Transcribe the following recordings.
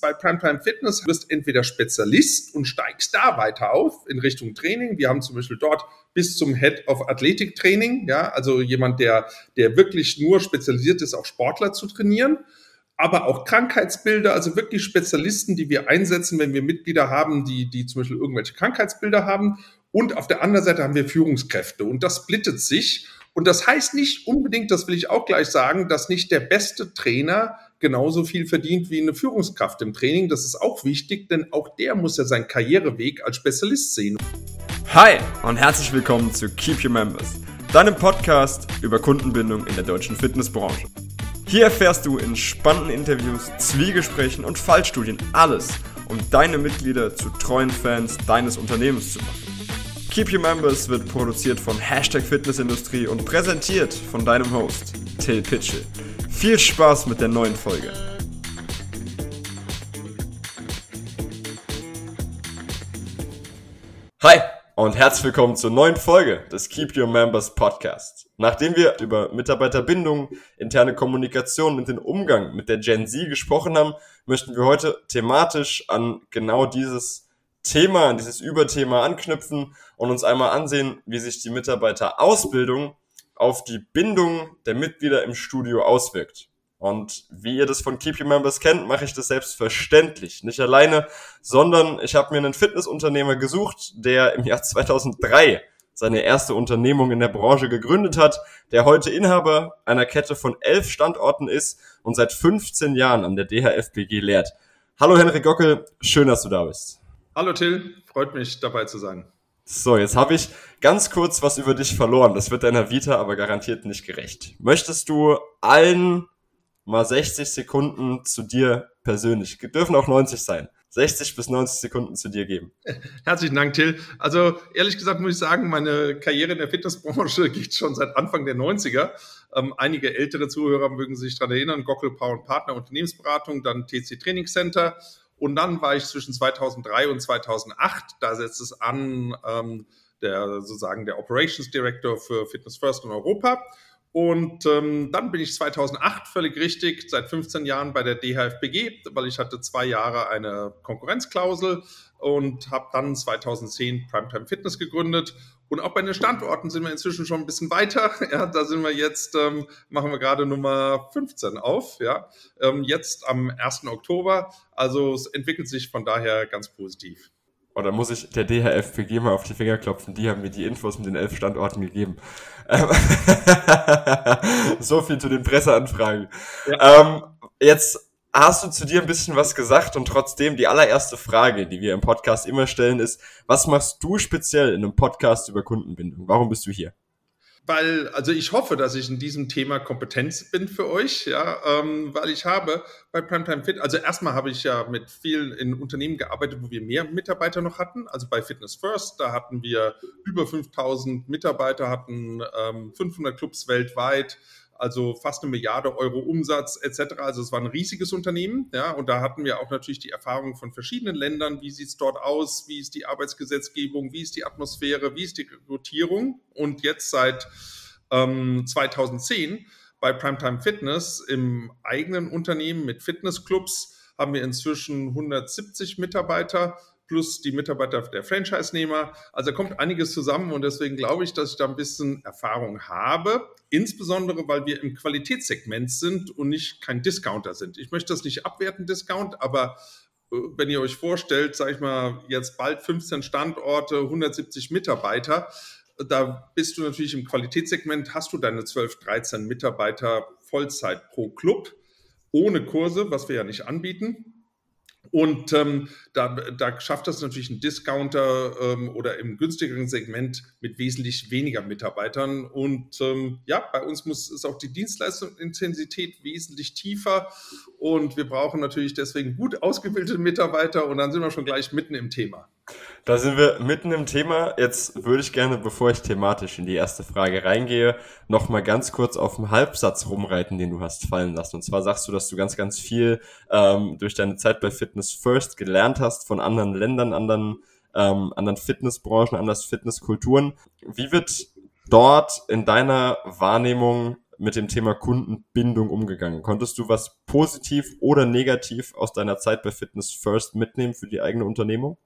Bei Primetime Fitness wirst entweder Spezialist und steigst da weiter auf in Richtung Training. Wir haben zum Beispiel dort bis zum Head of Athletic Training, ja, also jemand, der, der wirklich nur spezialisiert ist, auch Sportler zu trainieren aber auch Krankheitsbilder, also wirklich Spezialisten, die wir einsetzen, wenn wir Mitglieder haben, die, die zum Beispiel irgendwelche Krankheitsbilder haben. Und auf der anderen Seite haben wir Führungskräfte und das splittet sich. Und das heißt nicht unbedingt, das will ich auch gleich sagen, dass nicht der beste Trainer genauso viel verdient wie eine Führungskraft im Training. Das ist auch wichtig, denn auch der muss ja seinen Karriereweg als Spezialist sehen. Hi und herzlich willkommen zu Keep Your Members, deinem Podcast über Kundenbindung in der deutschen Fitnessbranche. Hier erfährst du in spannenden Interviews, Zwiegesprächen und Fallstudien alles, um deine Mitglieder zu treuen Fans deines Unternehmens zu machen. Keep Your Members wird produziert von Hashtag Fitnessindustrie und präsentiert von deinem Host, Till Pitchell. Viel Spaß mit der neuen Folge. Hi und herzlich willkommen zur neuen Folge des Keep Your Members Podcast. Nachdem wir über Mitarbeiterbindung, interne Kommunikation und den Umgang mit der Gen Z gesprochen haben, möchten wir heute thematisch an genau dieses Thema, an dieses Überthema anknüpfen und uns einmal ansehen, wie sich die Mitarbeiterausbildung auf die Bindung der Mitglieder im Studio auswirkt. Und wie ihr das von Keep Your Members kennt, mache ich das selbstverständlich. Nicht alleine, sondern ich habe mir einen Fitnessunternehmer gesucht, der im Jahr 2003 seine erste Unternehmung in der Branche gegründet hat, der heute Inhaber einer Kette von elf Standorten ist und seit 15 Jahren an der DHFBG lehrt. Hallo Henrik Gockel, schön, dass du da bist. Hallo Till, freut mich dabei zu sein. So, jetzt habe ich ganz kurz was über dich verloren. Das wird deiner Vita aber garantiert nicht gerecht. Möchtest du allen mal 60 Sekunden zu dir persönlich, dürfen auch 90 sein, 60 bis 90 Sekunden zu dir geben. Herzlichen Dank, Till. Also ehrlich gesagt muss ich sagen, meine Karriere in der Fitnessbranche geht schon seit Anfang der 90er. Ähm, einige ältere Zuhörer mögen sich daran erinnern, Gockel Power Partner Unternehmensberatung, dann TC Training Center. Und dann war ich zwischen 2003 und 2008, da setzt es an, ähm, der sozusagen der Operations Director für Fitness First in Europa. Und ähm, dann bin ich 2008 völlig richtig, seit 15 Jahren bei der DHFBG, weil ich hatte zwei Jahre eine Konkurrenzklausel und habe dann 2010 Primetime Fitness gegründet. Und auch bei den Standorten sind wir inzwischen schon ein bisschen weiter. Ja, da sind wir jetzt, ähm, machen wir gerade Nummer 15 auf. Ja, ähm, jetzt am 1. Oktober. Also es entwickelt sich von daher ganz positiv. Oder muss ich der DHFPG mal auf die Finger klopfen? Die haben mir die Infos mit den elf Standorten gegeben. Ähm, so viel zu den Presseanfragen. Ja. Ähm, jetzt hast du zu dir ein bisschen was gesagt und trotzdem die allererste Frage, die wir im Podcast immer stellen, ist, was machst du speziell in einem Podcast über Kundenbindung? Warum bist du hier? weil, also ich hoffe, dass ich in diesem Thema Kompetenz bin für euch, ja, ähm, weil ich habe bei Primetime Fit, also erstmal habe ich ja mit vielen in Unternehmen gearbeitet, wo wir mehr Mitarbeiter noch hatten, also bei Fitness First, da hatten wir über 5000 Mitarbeiter, hatten ähm, 500 Clubs weltweit, also fast eine Milliarde Euro Umsatz etc. Also es war ein riesiges Unternehmen, ja, und da hatten wir auch natürlich die Erfahrung von verschiedenen Ländern, wie sieht es dort aus, wie ist die Arbeitsgesetzgebung, wie ist die Atmosphäre, wie ist die Rekrutierung? Und jetzt seit ähm, 2010 bei Primetime Fitness im eigenen Unternehmen mit Fitnessclubs haben wir inzwischen 170 Mitarbeiter plus die Mitarbeiter der Franchise-Nehmer. Also kommt einiges zusammen und deswegen glaube ich, dass ich da ein bisschen Erfahrung habe. Insbesondere, weil wir im Qualitätssegment sind und nicht kein Discounter sind. Ich möchte das nicht abwerten, Discount, aber äh, wenn ihr euch vorstellt, sage ich mal, jetzt bald 15 Standorte, 170 Mitarbeiter, da bist du natürlich im Qualitätssegment, hast du deine 12, 13 Mitarbeiter Vollzeit pro Club, ohne Kurse, was wir ja nicht anbieten. Und ähm, da, da schafft das natürlich ein Discounter ähm, oder im günstigeren Segment mit wesentlich weniger Mitarbeitern. Und ähm, ja, bei uns muss ist auch die Dienstleistungsintensität wesentlich tiefer. Und wir brauchen natürlich deswegen gut ausgebildete Mitarbeiter. Und dann sind wir schon gleich mitten im Thema. Da sind wir mitten im Thema. Jetzt würde ich gerne, bevor ich thematisch in die erste Frage reingehe, noch mal ganz kurz auf den Halbsatz rumreiten, den du hast fallen lassen. Und zwar sagst du, dass du ganz, ganz viel ähm, durch deine Zeit bei Fitness First gelernt hast von anderen Ländern, anderen, ähm, anderen Fitnessbranchen, anderen Fitnesskulturen. Wie wird dort in deiner Wahrnehmung mit dem Thema Kundenbindung umgegangen? Konntest du was positiv oder negativ aus deiner Zeit bei Fitness First mitnehmen für die eigene Unternehmung?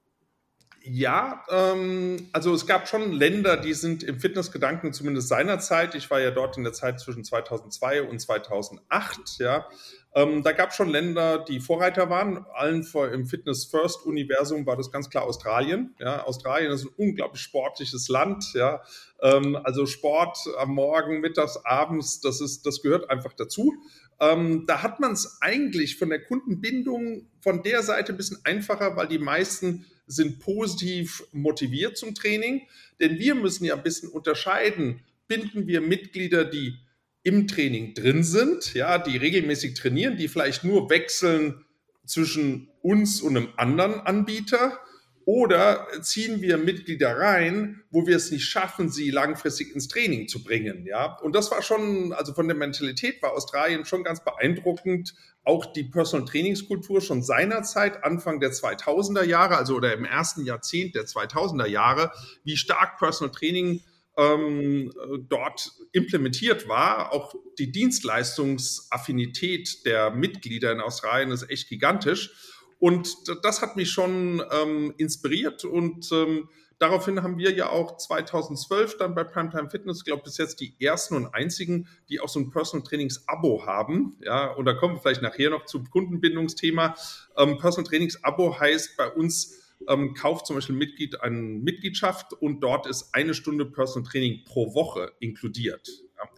Ja, ähm, also es gab schon Länder, die sind im Fitnessgedanken zumindest seinerzeit. Ich war ja dort in der Zeit zwischen 2002 und 2008. Ja, ähm, da gab es schon Länder, die Vorreiter waren. Allen vor, im Fitness First Universum war das ganz klar Australien. Ja, Australien ist ein unglaublich sportliches Land. Ja, ähm, also Sport am Morgen, mittags, abends, das ist, das gehört einfach dazu. Ähm, da hat man es eigentlich von der Kundenbindung von der Seite ein bisschen einfacher, weil die meisten sind positiv motiviert zum Training. Denn wir müssen ja ein bisschen unterscheiden. Binden wir Mitglieder, die im Training drin sind, ja, die regelmäßig trainieren, die vielleicht nur wechseln zwischen uns und einem anderen Anbieter oder ziehen wir Mitglieder rein, wo wir es nicht schaffen, sie langfristig ins Training zu bringen? Ja, und das war schon, also von der Mentalität war Australien schon ganz beeindruckend. Auch die Personal Trainingskultur schon seinerzeit, Anfang der 2000er Jahre, also oder im ersten Jahrzehnt der 2000er Jahre, wie stark Personal Training ähm, dort implementiert war. Auch die Dienstleistungsaffinität der Mitglieder in Australien ist echt gigantisch. Und das hat mich schon ähm, inspiriert und ähm, daraufhin haben wir ja auch 2012 dann bei Primetime Fitness, glaube ich, bis jetzt die ersten und einzigen, die auch so ein Personal Trainings Abo haben. Ja, und da kommen wir vielleicht nachher noch zum Kundenbindungsthema. Ähm, Personal Trainings Abo heißt bei uns, ähm, kauft zum Beispiel Mitglied eine Mitgliedschaft und dort ist eine Stunde Personal Training pro Woche inkludiert. Ja.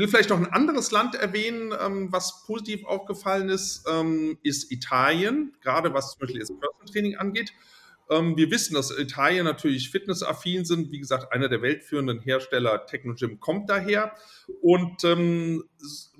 Will vielleicht noch ein anderes Land erwähnen, ähm, was positiv aufgefallen ist, ähm, ist Italien, gerade was zum Beispiel das Personal angeht. Ähm, wir wissen, dass Italien natürlich fitnessaffin sind. Wie gesagt, einer der weltführenden Hersteller Technogym kommt daher. Und ähm,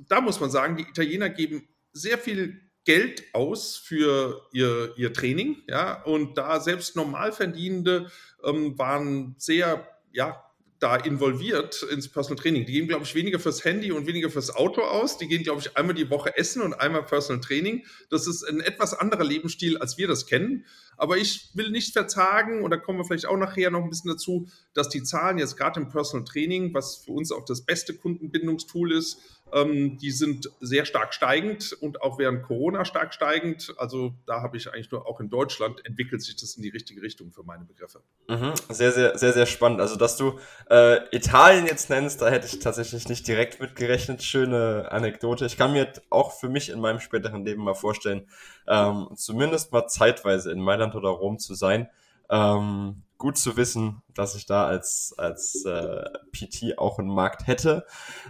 da muss man sagen, die Italiener geben sehr viel Geld aus für ihr, ihr Training. Ja, und da selbst Normalverdienende ähm, waren sehr, ja, da involviert ins Personal Training. Die gehen, glaube ich, weniger fürs Handy und weniger fürs Auto aus. Die gehen, glaube ich, einmal die Woche essen und einmal Personal Training. Das ist ein etwas anderer Lebensstil, als wir das kennen. Aber ich will nicht verzagen, und da kommen wir vielleicht auch nachher noch ein bisschen dazu, dass die Zahlen jetzt gerade im Personal Training, was für uns auch das beste Kundenbindungstool ist, ähm, die sind sehr stark steigend und auch während Corona stark steigend. Also da habe ich eigentlich nur auch in Deutschland entwickelt sich das in die richtige Richtung für meine Begriffe. Mhm. Sehr, sehr, sehr, sehr spannend. Also dass du äh, Italien jetzt nennst, da hätte ich tatsächlich nicht direkt mitgerechnet. Schöne Anekdote. Ich kann mir auch für mich in meinem späteren Leben mal vorstellen, ähm, zumindest mal zeitweise in Mailand oder Rom zu sein. Ähm, gut zu wissen, dass ich da als, als äh, PT auch einen Markt hätte.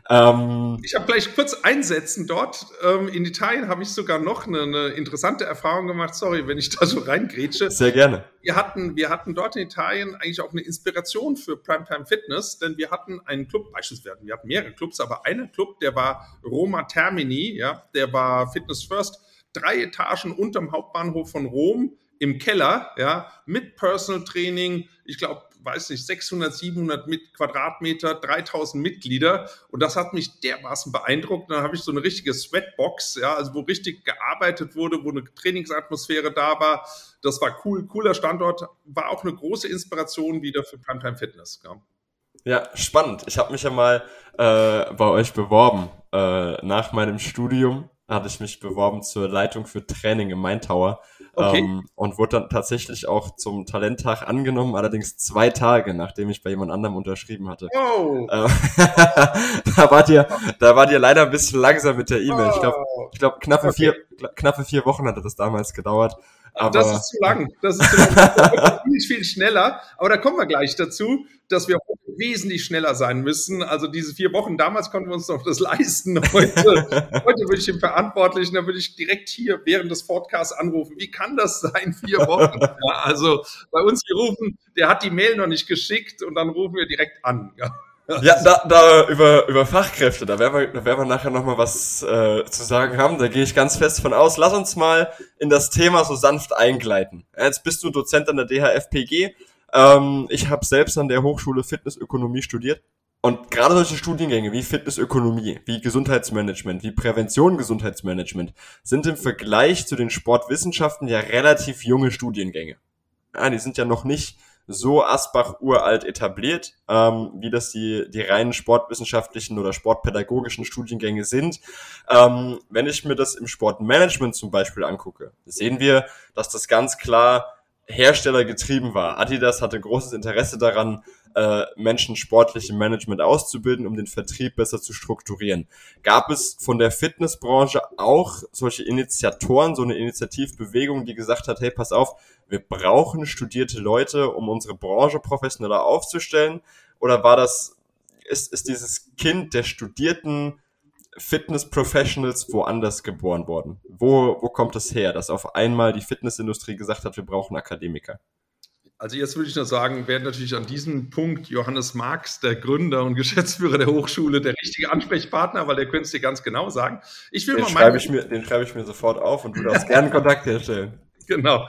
Ähm, ich habe gleich kurz einsetzen dort. Ähm, in Italien habe ich sogar noch eine, eine, interessante Erfahrung gemacht. Sorry, wenn ich da so reingrätsche. Sehr gerne. Wir hatten, wir hatten dort in Italien eigentlich auch eine Inspiration für Primetime Fitness, denn wir hatten einen Club, beispielsweise, wir hatten mehrere Clubs, aber einer Club, der war Roma Termini, ja, der war Fitness First, drei Etagen unterm Hauptbahnhof von Rom im Keller, ja, mit Personal Training, ich glaube, weiß nicht, 600, 700 mit Quadratmeter, 3000 Mitglieder. Und das hat mich dermaßen beeindruckt. Dann habe ich so eine richtige Sweatbox, ja, also wo richtig gearbeitet wurde, wo eine Trainingsatmosphäre da war. Das war cool, cooler Standort. War auch eine große Inspiration wieder für Primetime Fitness. Ja, ja spannend. Ich habe mich ja mal äh, bei euch beworben äh, nach meinem Studium hatte ich mich beworben zur Leitung für Training im Main Tower okay. ähm, und wurde dann tatsächlich auch zum Talenttag angenommen, allerdings zwei Tage, nachdem ich bei jemand anderem unterschrieben hatte. Oh. Äh, da wart ihr, da wart ihr leider ein bisschen langsam mit der E-Mail. Ich glaube, ich glaub, knappe okay. vier, knappe vier Wochen hatte das damals gedauert. Aber das ist zu lang. Das ist zu lang. viel, viel schneller. Aber da kommen wir gleich dazu, dass wir wesentlich schneller sein müssen. Also diese vier Wochen, damals konnten wir uns noch das leisten. Heute, heute würde ich den Verantwortlichen, da würde ich direkt hier während des Podcasts anrufen. Wie kann das sein, vier Wochen? Ja, also bei uns hier rufen, der hat die Mail noch nicht geschickt und dann rufen wir direkt an. Ja. Ja, da, da über, über Fachkräfte, da werden wir, da werden wir nachher nochmal was äh, zu sagen haben. Da gehe ich ganz fest von aus. Lass uns mal in das Thema so sanft eingleiten. Jetzt bist du Dozent an der DHFPG. Ähm, ich habe selbst an der Hochschule Fitnessökonomie studiert. Und gerade solche Studiengänge wie Fitnessökonomie, wie Gesundheitsmanagement, wie Prävention Gesundheitsmanagement sind im Vergleich zu den Sportwissenschaften ja relativ junge Studiengänge. Ja, die sind ja noch nicht so Asbach uralt etabliert, ähm, wie das die, die reinen sportwissenschaftlichen oder sportpädagogischen Studiengänge sind. Ähm, wenn ich mir das im Sportmanagement zum Beispiel angucke, sehen wir, dass das ganz klar herstellergetrieben war. Adidas hatte großes Interesse daran, äh, Menschen sportlich im Management auszubilden, um den Vertrieb besser zu strukturieren. Gab es von der Fitnessbranche auch solche Initiatoren, so eine Initiativbewegung, die gesagt hat, hey, pass auf, wir brauchen studierte Leute, um unsere Branche professioneller aufzustellen? Oder war das, ist, ist dieses Kind der studierten Fitness-Professionals woanders geboren worden? Wo, wo kommt es her, dass auf einmal die Fitnessindustrie gesagt hat, wir brauchen Akademiker? Also jetzt würde ich nur sagen, wäre natürlich an diesem Punkt Johannes Marx, der Gründer und Geschäftsführer der Hochschule, der richtige Ansprechpartner, weil der könnte es dir ganz genau sagen. Ich will den mal schreibe ich mir, Den schreibe ich mir sofort auf und du darfst gerne Kontakt herstellen. Genau,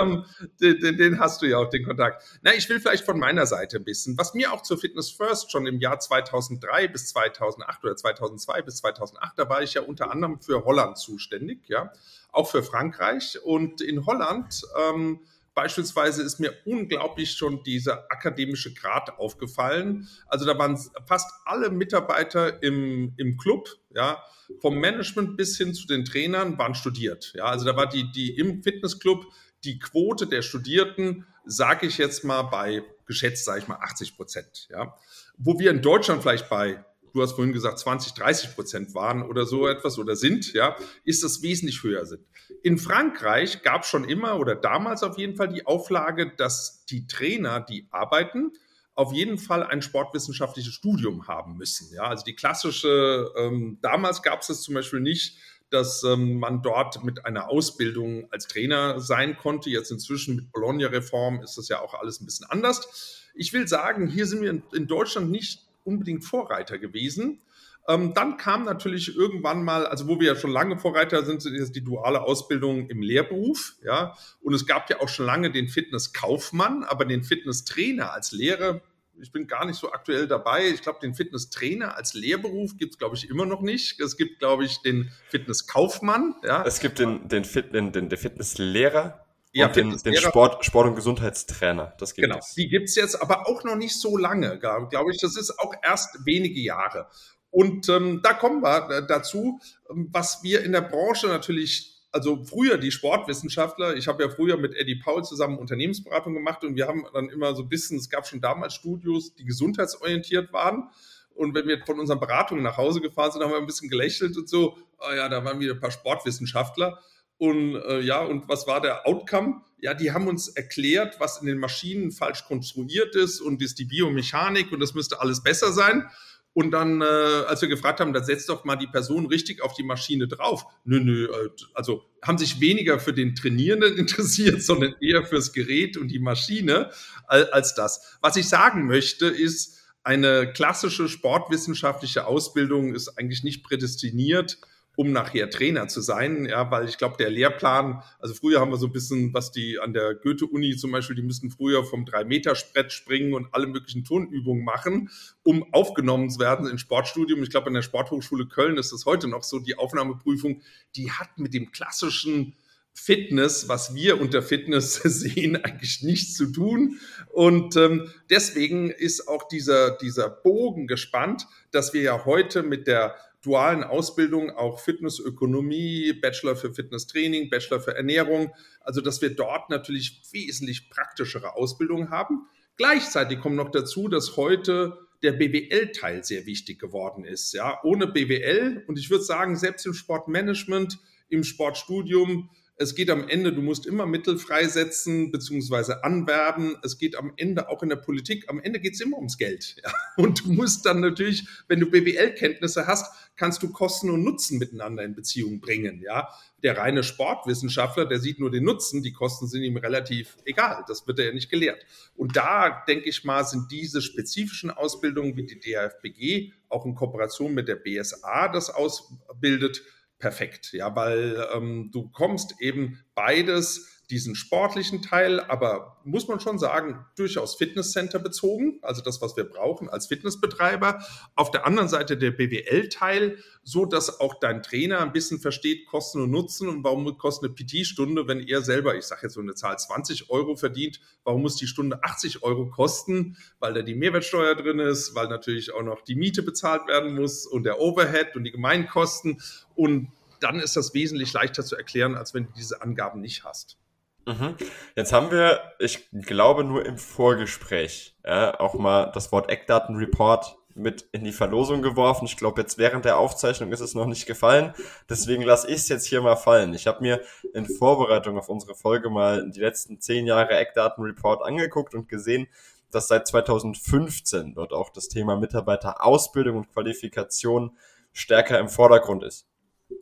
ähm, den, den, hast du ja auch, den Kontakt. Na, ich will vielleicht von meiner Seite ein bisschen, was mir auch zur Fitness First schon im Jahr 2003 bis 2008 oder 2002 bis 2008, da war ich ja unter anderem für Holland zuständig, ja, auch für Frankreich. Und in Holland ähm, Beispielsweise ist mir unglaublich schon dieser akademische Grad aufgefallen. Also da waren fast alle Mitarbeiter im, im Club, ja, vom Management bis hin zu den Trainern waren studiert. Ja, also da war die, die im Fitnessclub die Quote der Studierten, sage ich jetzt mal bei geschätzt, sage ich mal 80 Prozent. Ja, wo wir in Deutschland vielleicht bei du hast vorhin gesagt, 20, 30 Prozent waren oder so etwas oder sind, ja, ist das wesentlich höher sind. In Frankreich gab es schon immer oder damals auf jeden Fall die Auflage, dass die Trainer, die arbeiten, auf jeden Fall ein sportwissenschaftliches Studium haben müssen. Ja, also die klassische, ähm, damals gab es das zum Beispiel nicht, dass ähm, man dort mit einer Ausbildung als Trainer sein konnte. Jetzt inzwischen mit Bologna-Reform ist das ja auch alles ein bisschen anders. Ich will sagen, hier sind wir in Deutschland nicht unbedingt Vorreiter gewesen. Ähm, dann kam natürlich irgendwann mal, also wo wir ja schon lange Vorreiter sind, ist die duale Ausbildung im Lehrberuf, ja. Und es gab ja auch schon lange den Fitnesskaufmann, aber den Fitnesstrainer als Lehre, ich bin gar nicht so aktuell dabei. Ich glaube, den Fitnesstrainer als Lehrberuf gibt es, glaube ich, immer noch nicht. Es gibt, glaube ich, den Fitnesskaufmann, ja. Es gibt den, den, Fit, den, den, den Fitnesslehrer ja, und den, den Sport, Sport- und Gesundheitstrainer. Das gibt genau, es. die gibt's jetzt, aber auch noch nicht so lange, glaube ich. Das ist auch erst wenige Jahre. Und ähm, da kommen wir äh, dazu, ähm, was wir in der Branche natürlich, also früher die Sportwissenschaftler, ich habe ja früher mit Eddie Paul zusammen Unternehmensberatung gemacht und wir haben dann immer so ein bisschen, es gab schon damals Studios, die gesundheitsorientiert waren. Und wenn wir von unseren Beratungen nach Hause gefahren sind, haben wir ein bisschen gelächelt und so, oh ja, da waren wieder ein paar Sportwissenschaftler. Und äh, ja, und was war der Outcome? Ja, die haben uns erklärt, was in den Maschinen falsch konstruiert ist und ist die Biomechanik und das müsste alles besser sein. Und dann, äh, als wir gefragt haben, dann setzt doch mal die Person richtig auf die Maschine drauf. Nö, nö, äh, also haben sich weniger für den Trainierenden interessiert, sondern eher fürs Gerät und die Maschine als das. Was ich sagen möchte, ist, eine klassische sportwissenschaftliche Ausbildung ist eigentlich nicht prädestiniert um nachher Trainer zu sein, ja, weil ich glaube, der Lehrplan, also früher haben wir so ein bisschen, was die an der Goethe-Uni zum Beispiel, die müssten früher vom Drei-Meter-Sprett springen und alle möglichen Turnübungen machen, um aufgenommen zu werden ins Sportstudium. Ich glaube, an der Sporthochschule Köln ist das heute noch so, die Aufnahmeprüfung, die hat mit dem klassischen Fitness, was wir unter Fitness sehen, eigentlich nichts zu tun. Und ähm, deswegen ist auch dieser, dieser Bogen gespannt, dass wir ja heute mit der dualen Ausbildung auch Fitnessökonomie, Bachelor für Fitnesstraining, Bachelor für Ernährung. Also, dass wir dort natürlich wesentlich praktischere Ausbildung haben. Gleichzeitig kommt noch dazu, dass heute der BWL-Teil sehr wichtig geworden ist. Ja, ohne BWL und ich würde sagen, selbst im Sportmanagement, im Sportstudium, es geht am Ende, du musst immer Mittel freisetzen bzw. anwerben. Es geht am Ende auch in der Politik, am Ende geht es immer ums Geld. Ja? Und du musst dann natürlich, wenn du BWL-Kenntnisse hast, kannst du Kosten und Nutzen miteinander in Beziehung bringen. Ja? Der reine Sportwissenschaftler, der sieht nur den Nutzen, die Kosten sind ihm relativ egal. Das wird er ja nicht gelehrt. Und da, denke ich mal, sind diese spezifischen Ausbildungen wie die DFBG, auch in Kooperation mit der BSA das ausbildet, perfekt, ja, weil ähm, du kommst eben beides diesen sportlichen Teil, aber muss man schon sagen, durchaus Fitnesscenter bezogen, also das, was wir brauchen als Fitnessbetreiber. Auf der anderen Seite der BWL-Teil, so dass auch dein Trainer ein bisschen versteht, Kosten und Nutzen und warum kostet eine PT-Stunde, wenn er selber, ich sage jetzt so eine Zahl, 20 Euro verdient, warum muss die Stunde 80 Euro kosten? Weil da die Mehrwertsteuer drin ist, weil natürlich auch noch die Miete bezahlt werden muss und der Overhead und die Gemeinkosten und dann ist das wesentlich leichter zu erklären, als wenn du diese Angaben nicht hast. Mhm. Jetzt haben wir, ich glaube, nur im Vorgespräch ja, auch mal das Wort Eckdatenreport mit in die Verlosung geworfen. Ich glaube, jetzt während der Aufzeichnung ist es noch nicht gefallen. Deswegen lasse ich es jetzt hier mal fallen. Ich habe mir in Vorbereitung auf unsere Folge mal die letzten zehn Jahre Eckdatenreport angeguckt und gesehen, dass seit 2015 dort auch das Thema Mitarbeiterausbildung und Qualifikation stärker im Vordergrund ist.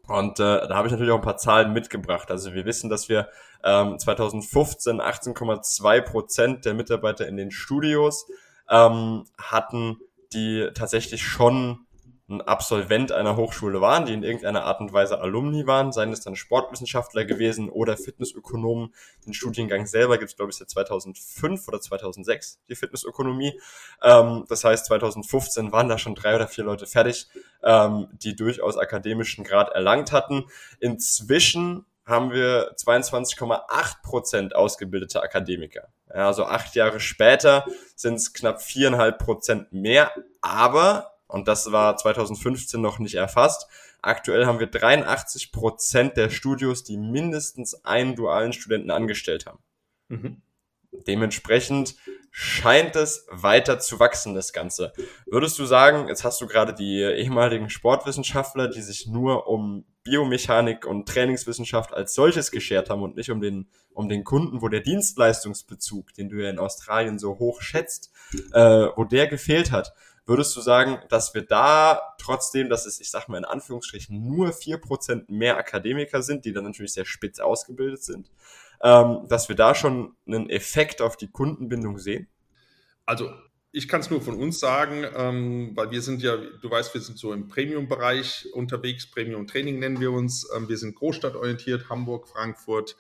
Und äh, da habe ich natürlich auch ein paar Zahlen mitgebracht. Also wir wissen, dass wir ähm, 2015 18,2 Prozent der Mitarbeiter in den Studios ähm, hatten, die tatsächlich schon ein Absolvent einer Hochschule waren, die in irgendeiner Art und Weise Alumni waren, seien es dann Sportwissenschaftler gewesen oder Fitnessökonomen. Den Studiengang selber gibt es, glaube ich, seit 2005 oder 2006, die Fitnessökonomie. Ähm, das heißt, 2015 waren da schon drei oder vier Leute fertig, ähm, die durchaus akademischen Grad erlangt hatten. Inzwischen haben wir 22,8 Prozent ausgebildete Akademiker. Ja, also acht Jahre später sind es knapp viereinhalb Prozent mehr, aber und das war 2015 noch nicht erfasst. Aktuell haben wir 83 Prozent der Studios, die mindestens einen dualen Studenten angestellt haben. Mhm. Dementsprechend scheint es weiter zu wachsen, das Ganze. Würdest du sagen, jetzt hast du gerade die ehemaligen Sportwissenschaftler, die sich nur um Biomechanik und Trainingswissenschaft als solches geschert haben und nicht um den, um den Kunden, wo der Dienstleistungsbezug, den du ja in Australien so hoch schätzt, äh, wo der gefehlt hat. Würdest du sagen, dass wir da trotzdem, dass es, ich sag mal in Anführungsstrichen, nur vier Prozent mehr Akademiker sind, die dann natürlich sehr spitz ausgebildet sind, ähm, dass wir da schon einen Effekt auf die Kundenbindung sehen? Also ich kann es nur von uns sagen, ähm, weil wir sind ja, du weißt, wir sind so im Premium-Bereich unterwegs, Premium-Training nennen wir uns. Ähm, wir sind großstadtorientiert, Hamburg, Frankfurt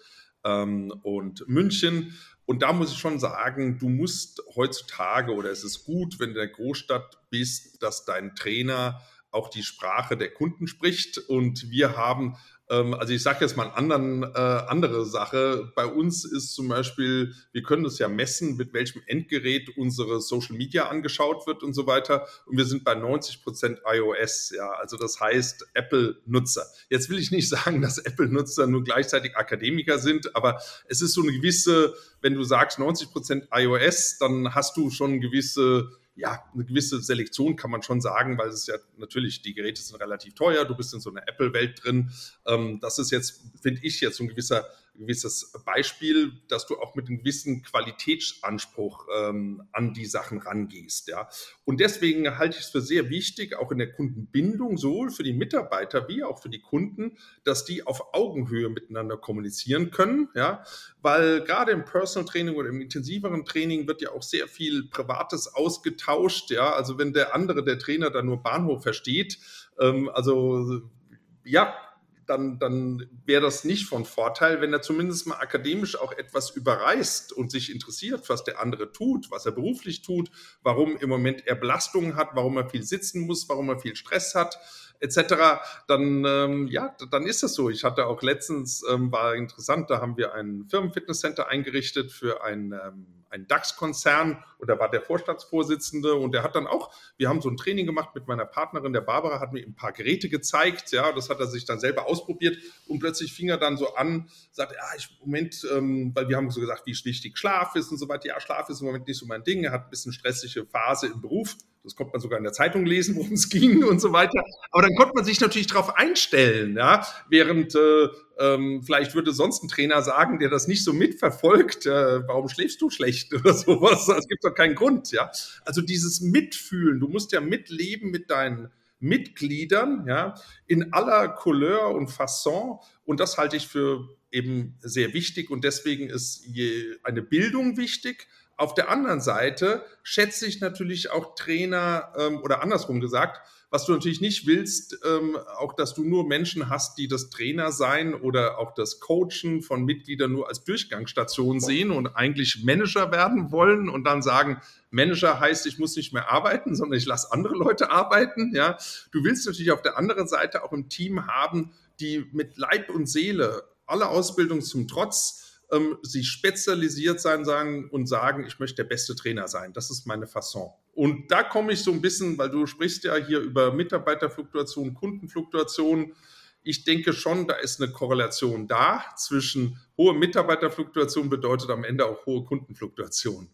ähm, und München. Und da muss ich schon sagen, du musst heutzutage oder es ist gut, wenn du in der Großstadt bist, dass dein Trainer auch die Sprache der Kunden spricht. Und wir haben also ich sage jetzt mal eine anderen, äh, andere Sache. Bei uns ist zum Beispiel, wir können das ja messen, mit welchem Endgerät unsere Social Media angeschaut wird und so weiter. Und wir sind bei 90 Prozent iOS, ja, also das heißt Apple-Nutzer. Jetzt will ich nicht sagen, dass Apple-Nutzer nur gleichzeitig Akademiker sind, aber es ist so eine gewisse, wenn du sagst 90 Prozent iOS, dann hast du schon gewisse ja, eine gewisse Selektion kann man schon sagen, weil es ja natürlich, die Geräte sind relativ teuer, du bist in so einer Apple-Welt drin. Ähm, das ist jetzt, finde ich, jetzt so ein gewisser gewisses Beispiel, dass du auch mit einem gewissen Qualitätsanspruch ähm, an die Sachen rangehst. Ja. Und deswegen halte ich es für sehr wichtig, auch in der Kundenbindung, sowohl für die Mitarbeiter wie auch für die Kunden, dass die auf Augenhöhe miteinander kommunizieren können. Ja. Weil gerade im Personal Training oder im intensiveren Training wird ja auch sehr viel Privates ausgetauscht. Ja. Also wenn der andere, der Trainer, da nur Bahnhof versteht, ähm, also ja, dann, dann wäre das nicht von Vorteil, wenn er zumindest mal akademisch auch etwas überreißt und sich interessiert, was der andere tut, was er beruflich tut, warum im Moment er Belastungen hat, warum er viel sitzen muss, warum er viel Stress hat etc., dann ähm, ja, dann ist das so. Ich hatte auch letztens, ähm, war interessant, da haben wir ein Firmenfitnesscenter eingerichtet für ein, ähm, ein DAX-Konzern und da war der Vorstandsvorsitzende und der hat dann auch, wir haben so ein Training gemacht mit meiner Partnerin, der Barbara, hat mir ein paar Geräte gezeigt, ja, das hat er sich dann selber ausprobiert und plötzlich fing er dann so an, sagt, ja, ich, Moment, ähm, weil wir haben so gesagt, wie wichtig Schlaf ist und so weiter. Ja, Schlaf ist im Moment nicht so mein Ding, er hat ein bisschen stressige Phase im Beruf das konnte man sogar in der Zeitung lesen, worum es ging und so weiter. Aber dann konnte man sich natürlich darauf einstellen, ja, während äh, ähm, vielleicht würde sonst ein Trainer sagen, der das nicht so mitverfolgt, äh, warum schläfst du schlecht oder sowas? Es gibt doch keinen Grund, ja. Also dieses Mitfühlen, du musst ja mitleben mit deinen Mitgliedern, ja, in aller Couleur und Fasson. Und das halte ich für eben sehr wichtig. Und deswegen ist eine Bildung wichtig auf der anderen Seite schätze ich natürlich auch Trainer ähm, oder andersrum gesagt, Was du natürlich nicht willst, ähm, auch dass du nur Menschen hast, die das Trainer sein oder auch das Coachen von Mitgliedern nur als Durchgangsstation sehen und eigentlich Manager werden wollen und dann sagen, Manager heißt, ich muss nicht mehr arbeiten, sondern ich lasse andere Leute arbeiten. Ja, du willst natürlich auf der anderen Seite auch ein Team haben, die mit Leib und Seele alle Ausbildung zum Trotz ähm, sie spezialisiert sein sagen und sagen, ich möchte der beste Trainer sein. Das ist meine Fasson. Und da komme ich so ein bisschen, weil du sprichst ja hier über Mitarbeiterfluktuation, Kundenfluktuation. Ich denke schon, da ist eine Korrelation da zwischen hohe Mitarbeiterfluktuation bedeutet am Ende auch hohe Kundenfluktuation.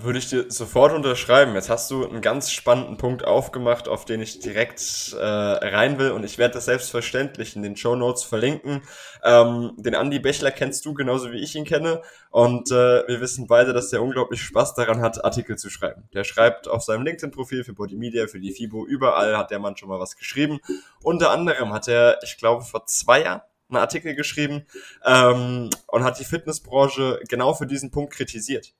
Würde ich dir sofort unterschreiben. Jetzt hast du einen ganz spannenden Punkt aufgemacht, auf den ich direkt äh, rein will und ich werde das selbstverständlich in den Show Notes verlinken. Ähm, den Andy Bechler kennst du genauso wie ich ihn kenne und äh, wir wissen beide, dass der unglaublich Spaß daran hat, Artikel zu schreiben. Der schreibt auf seinem LinkedIn-Profil für Body Media, für die FIBO, überall hat der Mann schon mal was geschrieben. Unter anderem hat er, ich glaube, vor zwei Jahren einen Artikel geschrieben ähm, und hat die Fitnessbranche genau für diesen Punkt kritisiert.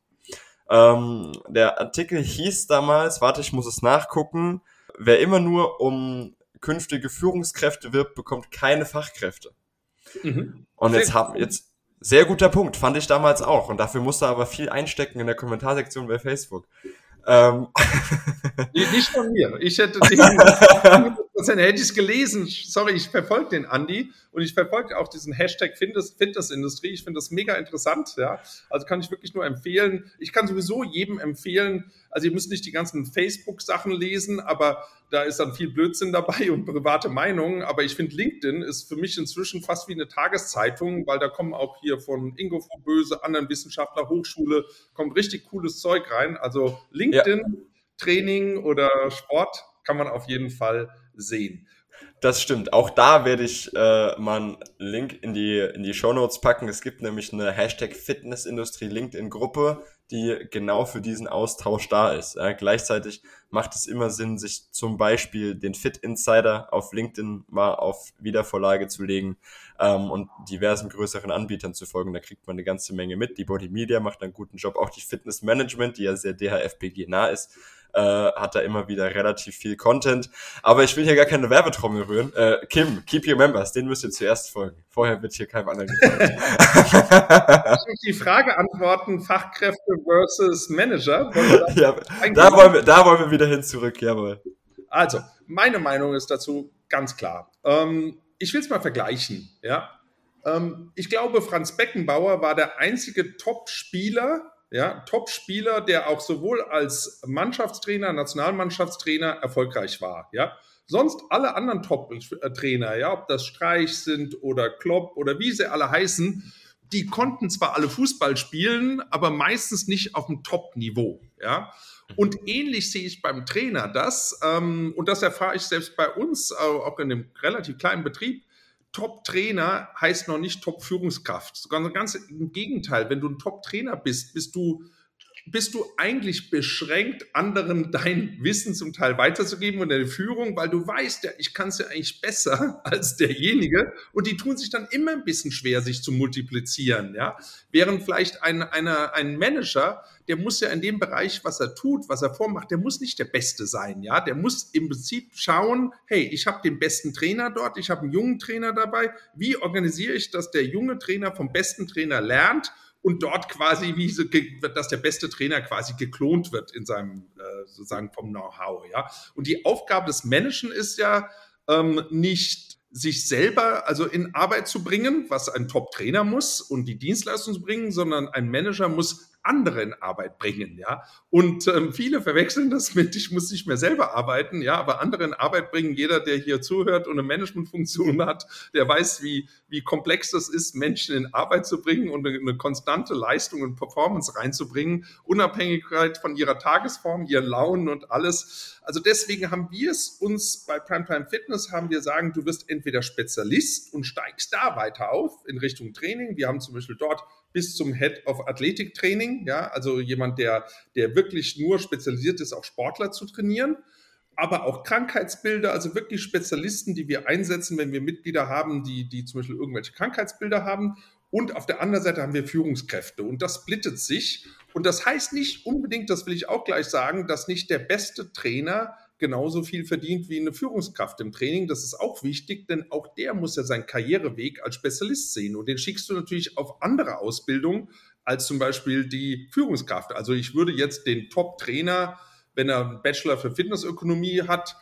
Ähm, der Artikel hieß damals, warte, ich muss es nachgucken, wer immer nur um künftige Führungskräfte wirbt, bekommt keine Fachkräfte. Mhm. Und jetzt haben jetzt sehr guter Punkt, fand ich damals auch. Und dafür musste aber viel einstecken in der Kommentarsektion bei Facebook. Ähm. Nicht von mir. Ich hätte den, hätte ich es gelesen. Sorry, ich verfolge den Andi und ich verfolge auch diesen Hashtag Fitnessindustrie. Ich finde das mega interessant. Ja. Also kann ich wirklich nur empfehlen. Ich kann sowieso jedem empfehlen, also ihr müsst nicht die ganzen Facebook-Sachen lesen, aber da ist dann viel Blödsinn dabei und private Meinungen. Aber ich finde, LinkedIn ist für mich inzwischen fast wie eine Tageszeitung, weil da kommen auch hier von Ingo Böse, anderen Wissenschaftler, Hochschule, kommt richtig cooles Zeug rein. Also LinkedIn, ja. Training oder Sport kann man auf jeden Fall sehen. Das stimmt. Auch da werde ich äh, mal einen Link in die, in die Show Notes packen. Es gibt nämlich eine Hashtag Fitnessindustrie LinkedIn Gruppe, die genau für diesen Austausch da ist. Ja, gleichzeitig macht es immer Sinn, sich zum Beispiel den Fit Insider auf LinkedIn mal auf Wiedervorlage zu legen ähm, und diversen größeren Anbietern zu folgen. Da kriegt man eine ganze Menge mit. Die Body Media macht einen guten Job. Auch die Fitness Management, die ja sehr DHFPG nah ist, äh, hat da immer wieder relativ viel Content. Aber ich will hier gar keine Werbetrommel rühren. Äh, Kim, Keep Your Members, den müsst ihr zuerst folgen. Vorher wird hier keinem anderen gefallen. die Frage antworten, Fachkräfte versus Manager. Ja, da, wollen wir, da wollen wir wieder hin zurück, jawohl. Also, meine Meinung ist dazu ganz klar. Ähm, ich will es mal vergleichen. Ja? Ähm, ich glaube, Franz Beckenbauer war der einzige Top-Spieler, ja, Top-Spieler, der auch sowohl als Mannschaftstrainer, Nationalmannschaftstrainer erfolgreich war. Ja, sonst alle anderen Top-Trainer, ja, ob das Streich sind oder Klopp oder wie sie alle heißen, die konnten zwar alle Fußball spielen, aber meistens nicht auf dem Top-Niveau. Ja. Und ähnlich sehe ich beim Trainer das, ähm, und das erfahre ich selbst bei uns, auch in einem relativ kleinen Betrieb, Top-Trainer heißt noch nicht Top-Führungskraft. Sogar ganz im Gegenteil. Wenn du ein Top-Trainer bist, bist du bist du eigentlich beschränkt, anderen dein Wissen zum Teil weiterzugeben und deine Führung, weil du weißt ja, ich kann es ja eigentlich besser als derjenige und die tun sich dann immer ein bisschen schwer, sich zu multiplizieren, ja. Während vielleicht ein, einer, ein Manager, der muss ja in dem Bereich, was er tut, was er vormacht, der muss nicht der Beste sein, ja. Der muss im Prinzip schauen, hey, ich habe den besten Trainer dort, ich habe einen jungen Trainer dabei, wie organisiere ich, dass der junge Trainer vom besten Trainer lernt und dort quasi, wie so, dass der beste Trainer quasi geklont wird in seinem, äh, sozusagen vom Know-how, ja. Und die Aufgabe des Menschen ist ja ähm, nicht sich selber also in Arbeit zu bringen, was ein Top-Trainer muss und die Dienstleistung zu bringen, sondern ein Manager muss andere in Arbeit bringen, ja. Und ähm, viele verwechseln das mit, ich muss nicht mehr selber arbeiten, ja, aber andere in Arbeit bringen. Jeder, der hier zuhört und eine Managementfunktion hat, der weiß, wie, wie komplex das ist, Menschen in Arbeit zu bringen und eine, eine konstante Leistung und Performance reinzubringen, Unabhängigkeit von ihrer Tagesform, ihren Launen und alles. Also deswegen haben wir es uns bei Primetime Fitness haben wir sagen, du wirst entweder Spezialist und steigst da weiter auf in Richtung Training. Wir haben zum Beispiel dort bis zum Head of Athletic Training, ja, also jemand, der, der wirklich nur spezialisiert ist, auch Sportler zu trainieren, aber auch Krankheitsbilder, also wirklich Spezialisten, die wir einsetzen, wenn wir Mitglieder haben, die, die zum Beispiel irgendwelche Krankheitsbilder haben. Und auf der anderen Seite haben wir Führungskräfte und das splittet sich. Und das heißt nicht unbedingt, das will ich auch gleich sagen, dass nicht der beste Trainer genauso viel verdient wie eine Führungskraft im Training. Das ist auch wichtig, denn auch der muss ja seinen Karriereweg als Spezialist sehen. Und den schickst du natürlich auf andere Ausbildung als zum Beispiel die Führungskraft. Also ich würde jetzt den Top-Trainer, wenn er einen Bachelor für Fitnessökonomie hat,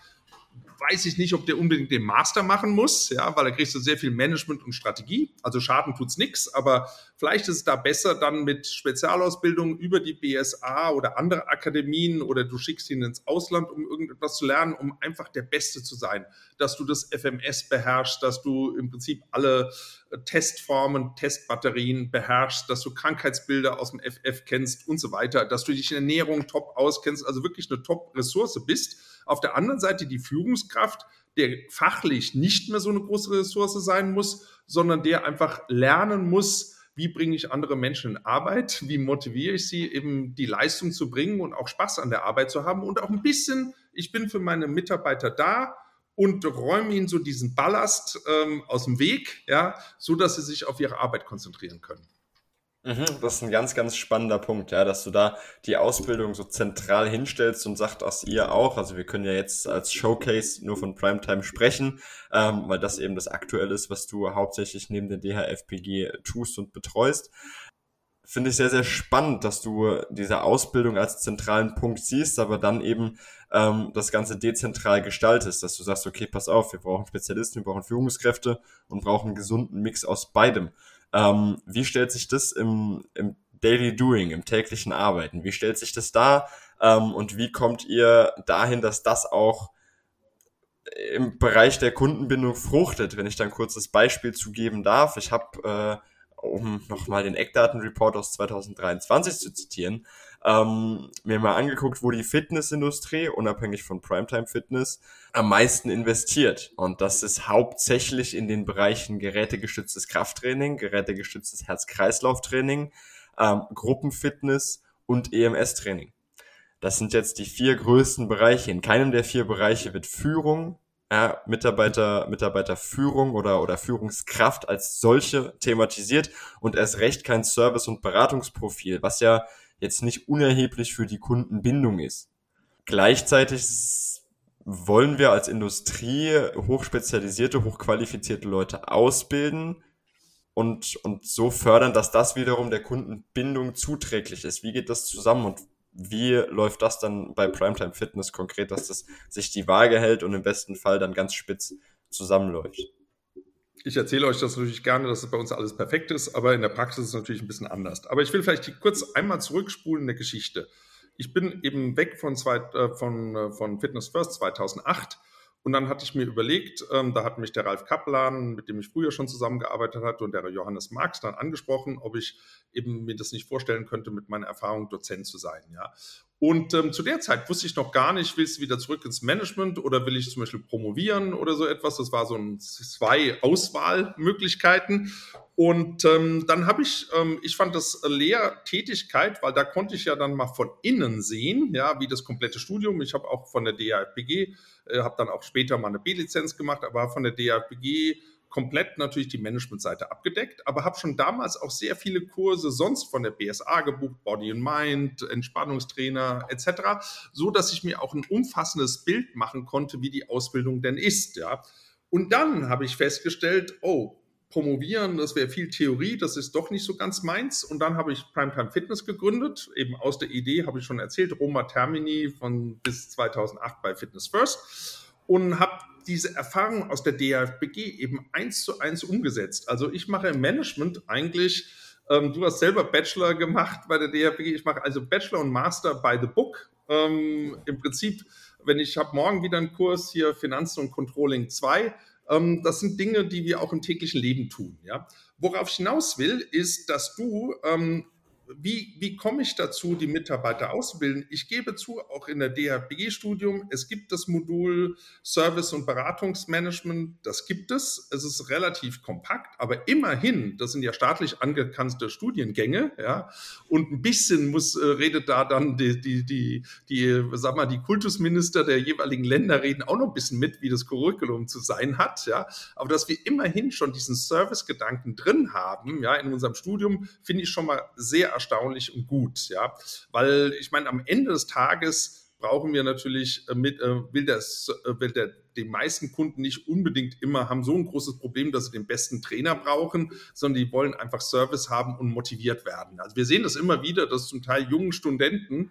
weiß ich nicht, ob der unbedingt den Master machen muss, ja, weil da kriegst du sehr viel Management und Strategie. Also Schaden tut's nichts, aber vielleicht ist es da besser dann mit Spezialausbildung über die BSA oder andere Akademien oder du schickst ihn ins Ausland, um irgendetwas zu lernen, um einfach der Beste zu sein. Dass du das FMS beherrschst, dass du im Prinzip alle äh, Testformen, Testbatterien beherrschst, dass du Krankheitsbilder aus dem FF kennst und so weiter, dass du dich in Ernährung top auskennst, also wirklich eine Top-Ressource bist auf der anderen Seite die Führungskraft, der fachlich nicht mehr so eine große Ressource sein muss, sondern der einfach lernen muss, wie bringe ich andere Menschen in Arbeit, wie motiviere ich sie, eben die Leistung zu bringen und auch Spaß an der Arbeit zu haben und auch ein bisschen, ich bin für meine Mitarbeiter da und räume ihnen so diesen Ballast ähm, aus dem Weg, ja, so dass sie sich auf ihre Arbeit konzentrieren können. Mhm, das ist ein ganz, ganz spannender Punkt, ja, dass du da die Ausbildung so zentral hinstellst und sagt dass ihr auch. Also wir können ja jetzt als Showcase nur von Primetime sprechen, ähm, weil das eben das Aktuelle ist, was du hauptsächlich neben der DHFPG tust und betreust. Finde ich sehr, sehr spannend, dass du diese Ausbildung als zentralen Punkt siehst, aber dann eben ähm, das Ganze dezentral gestaltest, dass du sagst, okay, pass auf, wir brauchen Spezialisten, wir brauchen Führungskräfte und brauchen einen gesunden Mix aus beidem. Ähm, wie stellt sich das im, im Daily Doing, im täglichen Arbeiten, wie stellt sich das da ähm, und wie kommt ihr dahin, dass das auch im Bereich der Kundenbindung fruchtet, wenn ich dann kurz das Beispiel zugeben darf. Ich habe, äh, um nochmal den Eckdatenreport aus 2023 zu zitieren, ähm, mir mal angeguckt, wo die Fitnessindustrie, unabhängig von Primetime Fitness, am meisten investiert. Und das ist hauptsächlich in den Bereichen gerätegestütztes Krafttraining, gerätegestütztes Herz-Kreislauf-Training, ähm, Gruppenfitness und EMS-Training. Das sind jetzt die vier größten Bereiche. In keinem der vier Bereiche wird Führung, ja, Mitarbeiter, Mitarbeiterführung oder, oder Führungskraft als solche thematisiert und erst recht kein Service- und Beratungsprofil, was ja jetzt nicht unerheblich für die Kundenbindung ist. Gleichzeitig wollen wir als Industrie hochspezialisierte, hochqualifizierte Leute ausbilden und, und so fördern, dass das wiederum der Kundenbindung zuträglich ist. Wie geht das zusammen und wie läuft das dann bei Primetime Fitness konkret, dass das sich die Waage hält und im besten Fall dann ganz spitz zusammenläuft? Ich erzähle euch das natürlich gerne, dass es bei uns alles perfekt ist, aber in der Praxis ist es natürlich ein bisschen anders. Aber ich will vielleicht kurz einmal zurückspulen in der Geschichte. Ich bin eben weg von, zwei, äh, von, äh, von Fitness First 2008 und dann hatte ich mir überlegt, ähm, da hat mich der Ralf Kaplan, mit dem ich früher schon zusammengearbeitet hatte, und der Johannes Marx dann angesprochen, ob ich eben mir das nicht vorstellen könnte, mit meiner Erfahrung Dozent zu sein. Ja. Und ähm, zu der Zeit wusste ich noch gar nicht, willst du wieder zurück ins Management oder will ich zum Beispiel promovieren oder so etwas. Das war so ein, zwei Auswahlmöglichkeiten. Und ähm, dann habe ich, ähm, ich fand das Lehrtätigkeit, weil da konnte ich ja dann mal von innen sehen, ja, wie das komplette Studium. Ich habe auch von der DAPG äh, habe dann auch später mal eine B-Lizenz gemacht, aber von der DAPG komplett natürlich die Managementseite abgedeckt, aber habe schon damals auch sehr viele Kurse sonst von der BSA gebucht, Body and Mind, Entspannungstrainer etc., so dass ich mir auch ein umfassendes Bild machen konnte, wie die Ausbildung denn ist, ja. Und dann habe ich festgestellt, oh, promovieren, das wäre viel Theorie, das ist doch nicht so ganz meins. Und dann habe ich Primetime Fitness gegründet, eben aus der Idee, habe ich schon erzählt, Roma Termini von bis 2008 bei Fitness First und habe diese Erfahrung aus der DFBG eben eins zu eins umgesetzt. Also ich mache im Management eigentlich, ähm, du hast selber Bachelor gemacht bei der DFBG, ich mache also Bachelor und Master by the Book. Ähm, Im Prinzip, wenn ich habe morgen wieder einen Kurs hier Finanzen und Controlling 2, ähm, das sind Dinge, die wir auch im täglichen Leben tun. Ja? Worauf ich hinaus will, ist, dass du ähm, wie, wie komme ich dazu, die Mitarbeiter auszubilden? Ich gebe zu, auch in der DHBG-Studium, es gibt das Modul Service- und Beratungsmanagement, das gibt es. Es ist relativ kompakt, aber immerhin, das sind ja staatlich angekannte Studiengänge, ja, und ein bisschen muss, äh, redet da dann die, die, die, die, sag mal, die Kultusminister der jeweiligen Länder reden auch noch ein bisschen mit, wie das Curriculum zu sein hat, ja. Aber dass wir immerhin schon diesen Service-Gedanken drin haben, ja, in unserem Studium, finde ich schon mal sehr erstaunlich und gut, ja, weil ich meine, am Ende des Tages brauchen wir natürlich mit, will, das, will der, die meisten Kunden nicht unbedingt immer haben so ein großes Problem, dass sie den besten Trainer brauchen, sondern die wollen einfach Service haben und motiviert werden. Also wir sehen das immer wieder, dass zum Teil jungen Studenten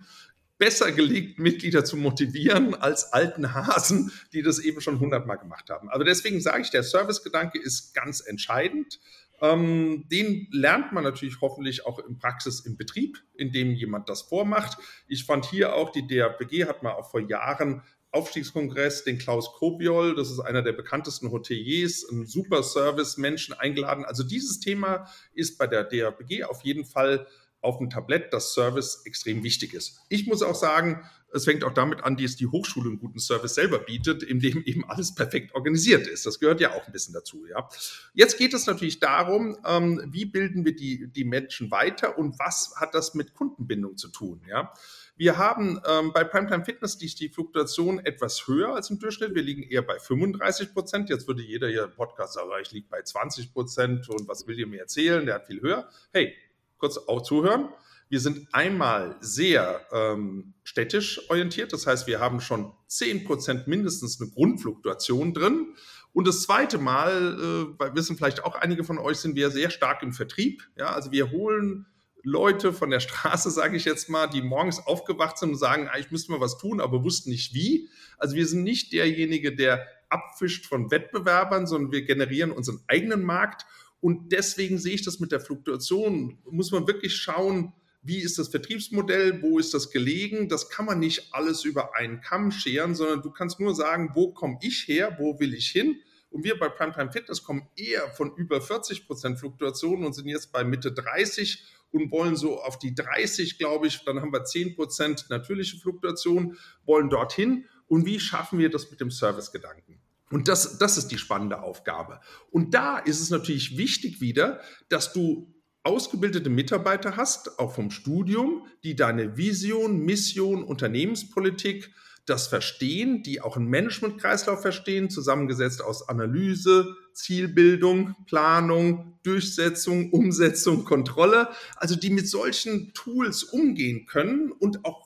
besser gelegt, Mitglieder zu motivieren als alten Hasen, die das eben schon hundertmal gemacht haben. Also deswegen sage ich, der Servicegedanke ist ganz entscheidend. Ähm, den lernt man natürlich hoffentlich auch in Praxis im Betrieb, indem jemand das vormacht. Ich fand hier auch, die DRPG hat mal auch vor Jahren Aufstiegskongress den Klaus Kobiol, das ist einer der bekanntesten Hoteliers, ein super Service, Menschen eingeladen. Also dieses Thema ist bei der DRPG auf jeden Fall auf dem Tablett, dass Service extrem wichtig ist. Ich muss auch sagen, es fängt auch damit an, dass die Hochschule einen guten Service selber bietet, in dem eben alles perfekt organisiert ist. Das gehört ja auch ein bisschen dazu. Ja. Jetzt geht es natürlich darum, ähm, wie bilden wir die, die Menschen weiter und was hat das mit Kundenbindung zu tun. Ja. Wir haben ähm, bei Primetime Fitness die, die Fluktuation etwas höher als im Durchschnitt. Wir liegen eher bei 35 Prozent. Jetzt würde jeder hier im Podcast sagen, ich liege bei 20 Prozent und was will ihr mir erzählen? Der hat viel höher. Hey, kurz auch zuhören. Wir sind einmal sehr ähm, städtisch orientiert, das heißt, wir haben schon 10% mindestens eine Grundfluktuation drin. Und das zweite Mal, äh, wissen vielleicht auch einige von euch, sind wir sehr stark im Vertrieb. Ja, also wir holen Leute von der Straße, sage ich jetzt mal, die morgens aufgewacht sind und sagen, eigentlich müssten wir was tun, aber wussten nicht wie. Also wir sind nicht derjenige, der abfischt von Wettbewerbern, sondern wir generieren unseren eigenen Markt und deswegen sehe ich das mit der Fluktuation. Muss man wirklich schauen, wie ist das Vertriebsmodell, wo ist das gelegen. Das kann man nicht alles über einen Kamm scheren, sondern du kannst nur sagen, wo komme ich her, wo will ich hin. Und wir bei Primetime Fitness kommen eher von über 40 Prozent Fluktuation und sind jetzt bei Mitte 30 und wollen so auf die 30, glaube ich, dann haben wir 10 Prozent natürliche Fluktuation, wollen dorthin. Und wie schaffen wir das mit dem Servicegedanken? Und das, das ist die spannende Aufgabe. Und da ist es natürlich wichtig wieder, dass du ausgebildete Mitarbeiter hast, auch vom Studium, die deine Vision, Mission, Unternehmenspolitik, das verstehen, die auch einen Managementkreislauf verstehen, zusammengesetzt aus Analyse, Zielbildung, Planung, Durchsetzung, Umsetzung, Kontrolle, also die mit solchen Tools umgehen können und auch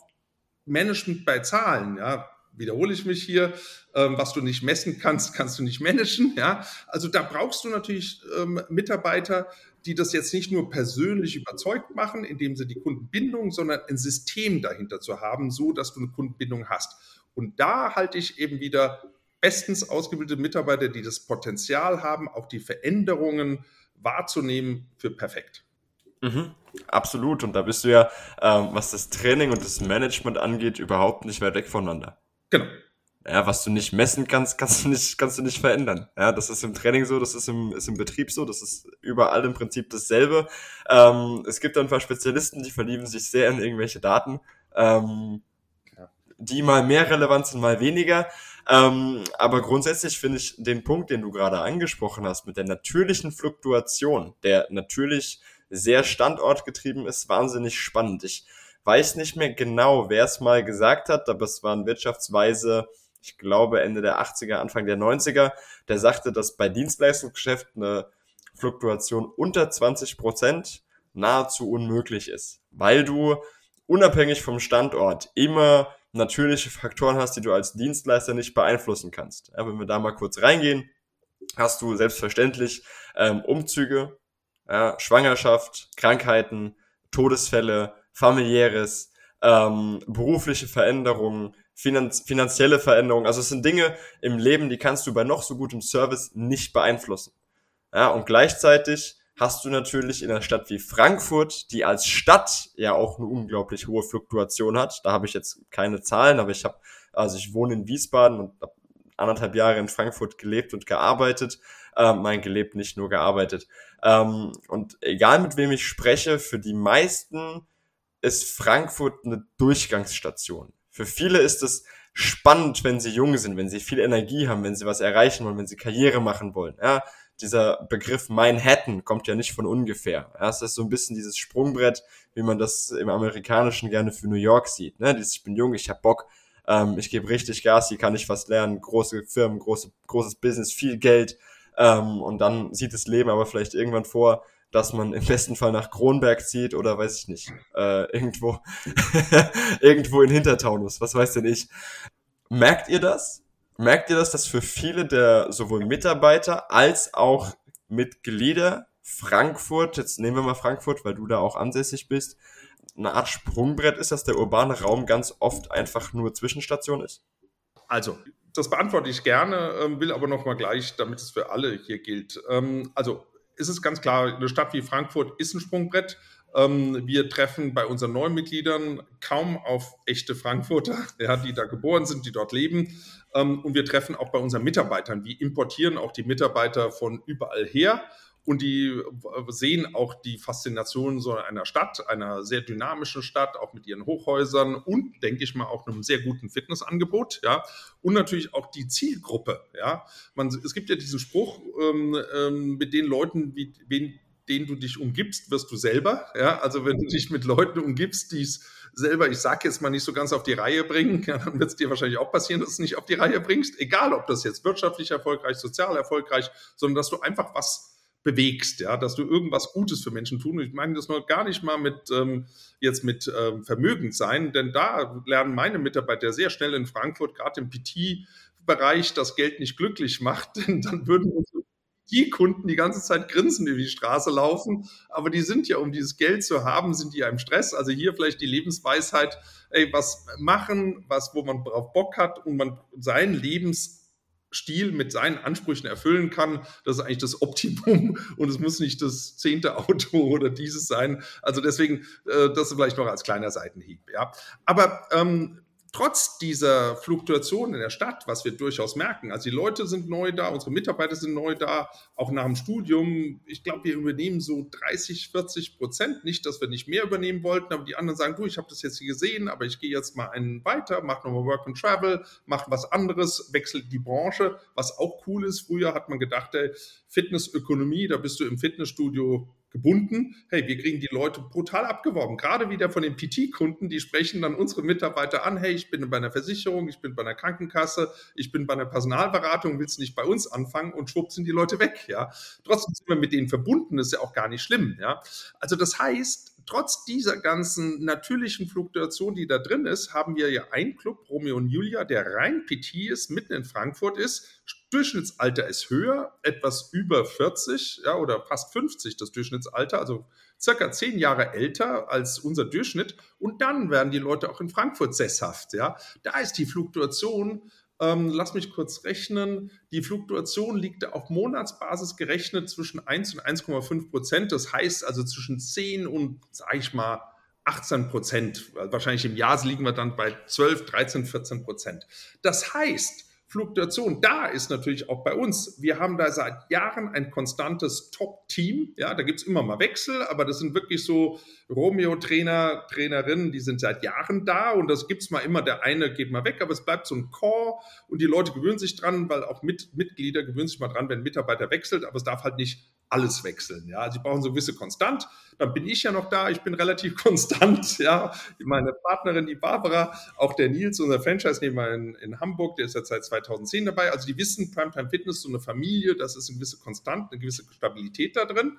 Management bei Zahlen, ja, wiederhole ich mich hier, ähm, was du nicht messen kannst, kannst du nicht managen. Ja? Also da brauchst du natürlich ähm, Mitarbeiter, die das jetzt nicht nur persönlich überzeugt machen, indem sie die Kundenbindung, sondern ein System dahinter zu haben, so dass du eine Kundenbindung hast. Und da halte ich eben wieder bestens ausgebildete Mitarbeiter, die das Potenzial haben, auch die Veränderungen wahrzunehmen, für perfekt. Mhm, absolut. Und da bist du ja, ähm, was das Training und das Management angeht, überhaupt nicht weit weg voneinander. Genau. Ja, was du nicht messen kannst, kannst du nicht, kannst du nicht verändern. Ja, das ist im Training so, das ist im, ist im Betrieb so, das ist überall im Prinzip dasselbe. Ähm, es gibt ein paar Spezialisten, die verlieben sich sehr in irgendwelche Daten, ähm, ja. die mal mehr relevant sind, mal weniger. Ähm, aber grundsätzlich finde ich den Punkt, den du gerade angesprochen hast, mit der natürlichen Fluktuation, der natürlich sehr standortgetrieben ist, wahnsinnig spannend. Ich weiß nicht mehr genau, wer es mal gesagt hat, aber es war ein Wirtschaftsweise, ich glaube Ende der 80er, Anfang der 90er, der sagte, dass bei Dienstleistungsgeschäften eine Fluktuation unter 20 Prozent nahezu unmöglich ist, weil du unabhängig vom Standort immer natürliche Faktoren hast, die du als Dienstleister nicht beeinflussen kannst. Ja, wenn wir da mal kurz reingehen, hast du selbstverständlich ähm, Umzüge, ja, Schwangerschaft, Krankheiten, Todesfälle, familiäres, ähm, berufliche Veränderungen, finanz finanzielle Veränderungen. Also es sind Dinge im Leben, die kannst du bei noch so gutem Service nicht beeinflussen. Ja, und gleichzeitig hast du natürlich in einer Stadt wie Frankfurt, die als Stadt ja auch eine unglaublich hohe Fluktuation hat. Da habe ich jetzt keine Zahlen, aber ich habe, also ich wohne in Wiesbaden und habe anderthalb Jahre in Frankfurt gelebt und gearbeitet. Ähm, mein gelebt, nicht nur gearbeitet. Ähm, und egal mit wem ich spreche, für die meisten ist Frankfurt eine Durchgangsstation. Für viele ist es spannend, wenn sie jung sind, wenn sie viel Energie haben, wenn sie was erreichen wollen, wenn sie Karriere machen wollen. Ja, dieser Begriff Manhattan kommt ja nicht von ungefähr. Ja, es ist so ein bisschen dieses Sprungbrett, wie man das im Amerikanischen gerne für New York sieht. Ne? Dieses, ich bin jung, ich habe Bock, ähm, ich gebe richtig Gas, hier kann ich was lernen, große Firmen, große, großes Business, viel Geld. Ähm, und dann sieht das Leben aber vielleicht irgendwann vor, dass man im besten Fall nach Kronberg zieht oder weiß ich nicht, äh, irgendwo, irgendwo in Hintertaunus, was weiß denn ich. Merkt ihr das? Merkt ihr das, dass für viele der sowohl Mitarbeiter als auch Mitglieder Frankfurt, jetzt nehmen wir mal Frankfurt, weil du da auch ansässig bist, eine Art Sprungbrett ist, dass der urbane Raum ganz oft einfach nur Zwischenstation ist? Also, das beantworte ich gerne, ähm, will aber noch mal gleich, damit es für alle hier gilt. Ähm, also, ist es ganz klar, eine Stadt wie Frankfurt ist ein Sprungbrett. Ähm, wir treffen bei unseren neuen Mitgliedern kaum auf echte Frankfurter, ja, die da geboren sind, die dort leben. und wir treffen auch bei unseren Mitarbeitern. Wir importieren auch die Mitarbeiter von überall her und die äh, sehen auch die Faszination so einer Stadt, einer sehr dynamischen Stadt, auch mit ihren Hochhäusern und, denke ich mal, auch einem sehr guten Fitnessangebot, ja, und natürlich auch die Zielgruppe, ja. Man, es gibt ja diesen Spruch, ähm, ähm, mit den Leuten, wie, wen, denen du dich umgibst, wirst du selber, ja, also wenn du dich mit Leuten umgibst, die es selber, ich sage jetzt mal nicht so ganz auf die Reihe bringen, ja, dann wird es dir wahrscheinlich auch passieren, dass du es nicht auf die Reihe bringst, egal ob das jetzt wirtschaftlich erfolgreich, sozial erfolgreich, sondern dass du einfach was bewegst, ja, dass du irgendwas Gutes für Menschen tun. Ich meine das noch gar nicht mal mit ähm, jetzt mit ähm, Vermögen sein, denn da lernen meine Mitarbeiter sehr schnell in Frankfurt, gerade im PT-Bereich, das Geld nicht glücklich macht, denn dann würden unsere die Kunden die ganze Zeit grinsen über die Straße laufen, aber die sind ja, um dieses Geld zu haben, sind die ja im Stress. Also hier vielleicht die Lebensweisheit, ey, was machen, was, wo man drauf Bock hat und man seinen Lebens Stil mit seinen Ansprüchen erfüllen kann. Das ist eigentlich das Optimum und es muss nicht das zehnte Auto oder dieses sein. Also deswegen, äh, das vielleicht noch als kleiner Seitenhieb. Ja, aber ähm, trotz dieser Fluktuation in der Stadt, was wir durchaus merken, also die Leute sind neu da, unsere Mitarbeiter sind neu da, auch nach dem Studium, ich glaube, wir übernehmen so 30, 40 Prozent, nicht, dass wir nicht mehr übernehmen wollten, aber die anderen sagen, du, ich habe das jetzt hier gesehen, aber ich gehe jetzt mal einen weiter, mache nochmal Work and Travel, mache was anderes, wechsle die Branche, was auch cool ist. Früher hat man gedacht, ey, Fitnessökonomie, da bist du im Fitnessstudio gebunden. Hey, wir kriegen die Leute brutal abgeworben. Gerade wieder von den PT-Kunden, die sprechen dann unsere Mitarbeiter an. Hey, ich bin bei einer Versicherung, ich bin bei einer Krankenkasse, ich bin bei einer Personalberatung, willst nicht bei uns anfangen und schwupp sind die Leute weg. Ja, trotzdem sind wir mit denen verbunden. Ist ja auch gar nicht schlimm. Ja, also das heißt, trotz dieser ganzen natürlichen Fluktuation, die da drin ist, haben wir ja einen Club, Romeo und Julia, der rein PT ist, mitten in Frankfurt ist. Durchschnittsalter ist höher, etwas über 40 ja, oder fast 50 das Durchschnittsalter, also circa zehn Jahre älter als unser Durchschnitt. Und dann werden die Leute auch in Frankfurt sesshaft. Ja. Da ist die Fluktuation ähm, lass mich kurz rechnen. Die Fluktuation liegt auf Monatsbasis gerechnet zwischen 1 und 1,5 Prozent. Das heißt also zwischen 10 und, sage ich mal, 18 Prozent. Wahrscheinlich im Jahr liegen wir dann bei 12, 13, 14 Prozent. Das heißt, Fluktuation da ist natürlich auch bei uns. Wir haben da seit Jahren ein konstantes Top-Team. Ja, da gibt es immer mal Wechsel, aber das sind wirklich so Romeo-Trainer, Trainerinnen, die sind seit Jahren da und das gibt es mal immer, der eine geht mal weg, aber es bleibt so ein Core und die Leute gewöhnen sich dran, weil auch mit, Mitglieder gewöhnen sich mal dran, wenn ein Mitarbeiter wechselt, aber es darf halt nicht alles wechseln. Ja, sie brauchen so gewisse Konstant. Dann bin ich ja noch da. Ich bin relativ konstant. Ja, meine Partnerin, die Barbara, auch der Nils, unser Franchise-Nehmer in, in Hamburg, der ist jetzt seit 2010 dabei. Also die wissen, Primetime Fitness, so eine Familie, das ist eine gewisse Konstant, eine gewisse Stabilität da drin.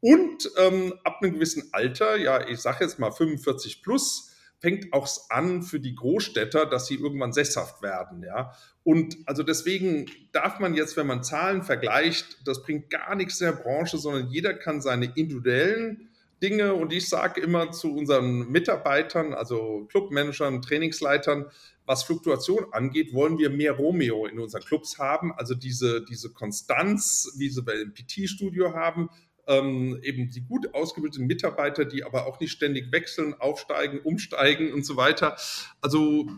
Und ähm, ab einem gewissen Alter, ja, ich sage jetzt mal 45 plus, fängt auch an für die Großstädter, dass sie irgendwann sesshaft werden, ja. Und also deswegen darf man jetzt, wenn man Zahlen vergleicht, das bringt gar nichts in der Branche, sondern jeder kann seine individuellen Dinge und ich sage immer zu unseren Mitarbeitern, also Clubmanagern, Trainingsleitern, was Fluktuation angeht, wollen wir mehr Romeo in unseren Clubs haben, also diese, diese Konstanz, wie sie bei dem PT-Studio haben, ähm, eben die gut ausgebildeten Mitarbeiter, die aber auch nicht ständig wechseln, aufsteigen, umsteigen und so weiter. Also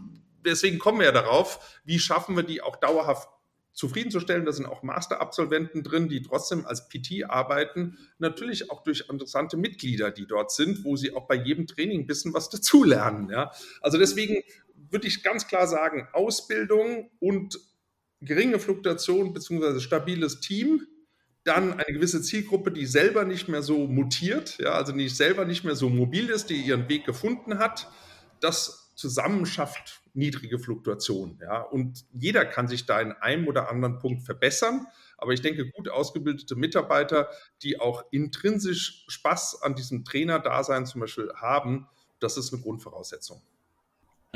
deswegen kommen wir ja darauf, wie schaffen wir die auch dauerhaft zufriedenzustellen. Da sind auch Masterabsolventen drin, die trotzdem als PT arbeiten. Natürlich auch durch interessante Mitglieder, die dort sind, wo sie auch bei jedem Training ein bisschen was dazulernen. Ja? Also deswegen würde ich ganz klar sagen, Ausbildung und geringe Fluktuation bzw. stabiles Team, dann eine gewisse Zielgruppe, die selber nicht mehr so mutiert, ja, also die selber nicht mehr so mobil ist, die ihren Weg gefunden hat. Das zusammen schafft niedrige Fluktuation. Ja? Und jeder kann sich da in einem oder anderen Punkt verbessern. Aber ich denke, gut ausgebildete Mitarbeiter, die auch intrinsisch Spaß an diesem Trainerdasein zum Beispiel haben, das ist eine Grundvoraussetzung.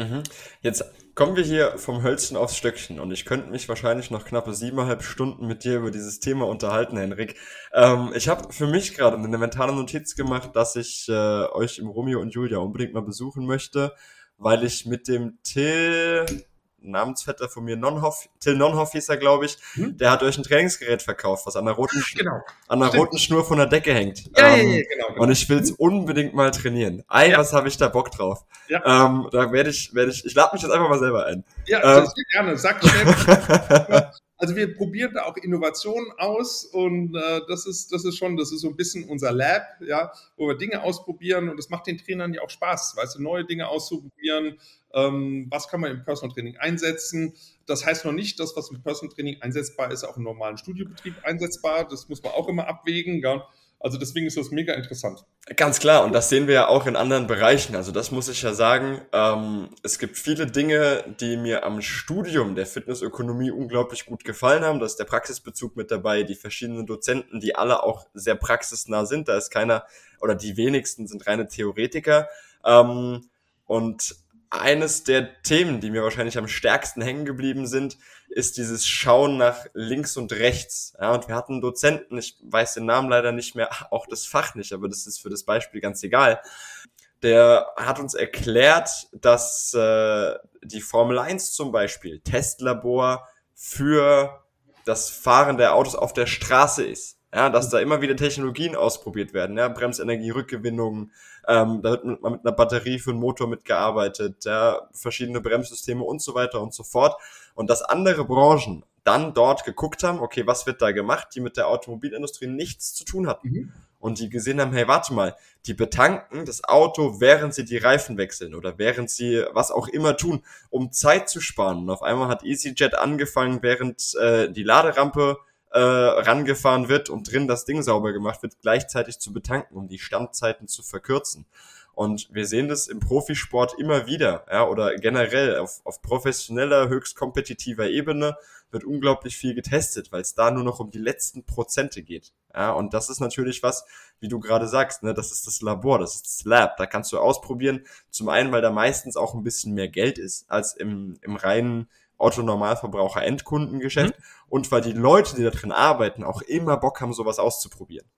Mhm. Jetzt kommen wir hier vom Hölzchen aufs Stöckchen und ich könnte mich wahrscheinlich noch knappe siebeneinhalb Stunden mit dir über dieses Thema unterhalten, Henrik. Ähm, ich habe für mich gerade eine mentale Notiz gemacht, dass ich äh, euch im Romeo und Julia unbedingt mal besuchen möchte, weil ich mit dem Till Namensvetter von mir, Nonhoff, Till Nonhoff hieß er, glaube ich, hm? der hat euch ein Trainingsgerät verkauft, was an der roten, genau. an der roten Schnur von der Decke hängt. Ja, ähm, ja, ja, genau, genau. Und ich will es unbedingt mal trainieren. Ei, ja. was habe ich da Bock drauf. Ja. Ähm, da werde ich, werde ich, ich lade mich jetzt einfach mal selber ein. Ja, ähm, gerne. Sag schnell. Also wir probieren da auch Innovationen aus und äh, das ist das ist schon das ist so ein bisschen unser Lab, ja, wo wir Dinge ausprobieren und das macht den Trainern ja auch Spaß, weißt du, neue Dinge auszuprobieren. Ähm, was kann man im Personal Training einsetzen? Das heißt noch nicht, dass was im Personal Training einsetzbar ist, auch im normalen Studiobetrieb einsetzbar. Das muss man auch immer abwägen. Ja. Also deswegen ist das mega interessant. Ganz klar, und das sehen wir ja auch in anderen Bereichen. Also das muss ich ja sagen. Ähm, es gibt viele Dinge, die mir am Studium der Fitnessökonomie unglaublich gut gefallen haben. Da ist der Praxisbezug mit dabei, die verschiedenen Dozenten, die alle auch sehr praxisnah sind. Da ist keiner oder die wenigsten sind reine Theoretiker. Ähm, und eines der Themen, die mir wahrscheinlich am stärksten hängen geblieben sind, ist dieses Schauen nach links und rechts. Ja, und wir hatten einen Dozenten, ich weiß den Namen leider nicht mehr, auch das Fach nicht, aber das ist für das Beispiel ganz egal. Der hat uns erklärt, dass äh, die Formel 1 zum Beispiel Testlabor für das Fahren der Autos auf der Straße ist. Ja, dass da immer wieder Technologien ausprobiert werden, ja, Bremsenergierückgewinnung, ähm, da wird mit, mit einer Batterie für einen Motor mitgearbeitet, ja, verschiedene Bremssysteme und so weiter und so fort. Und dass andere Branchen dann dort geguckt haben, okay, was wird da gemacht, die mit der Automobilindustrie nichts zu tun hatten. Mhm. Und die gesehen haben, hey, warte mal, die betanken das Auto, während sie die Reifen wechseln oder während sie was auch immer tun, um Zeit zu sparen. Und auf einmal hat EasyJet angefangen, während äh, die Laderampe äh, rangefahren wird und drin das Ding sauber gemacht wird, gleichzeitig zu betanken, um die Standzeiten zu verkürzen. Und wir sehen das im Profisport immer wieder, ja, oder generell auf, auf professioneller, höchst kompetitiver Ebene wird unglaublich viel getestet, weil es da nur noch um die letzten Prozente geht. Ja, und das ist natürlich was, wie du gerade sagst, ne, das ist das Labor, das ist das Lab. Da kannst du ausprobieren. Zum einen, weil da meistens auch ein bisschen mehr Geld ist als im, im reinen Otto-Normalverbraucher Endkundengeschäft mhm. und weil die Leute, die da drin arbeiten, auch immer Bock haben, sowas auszuprobieren.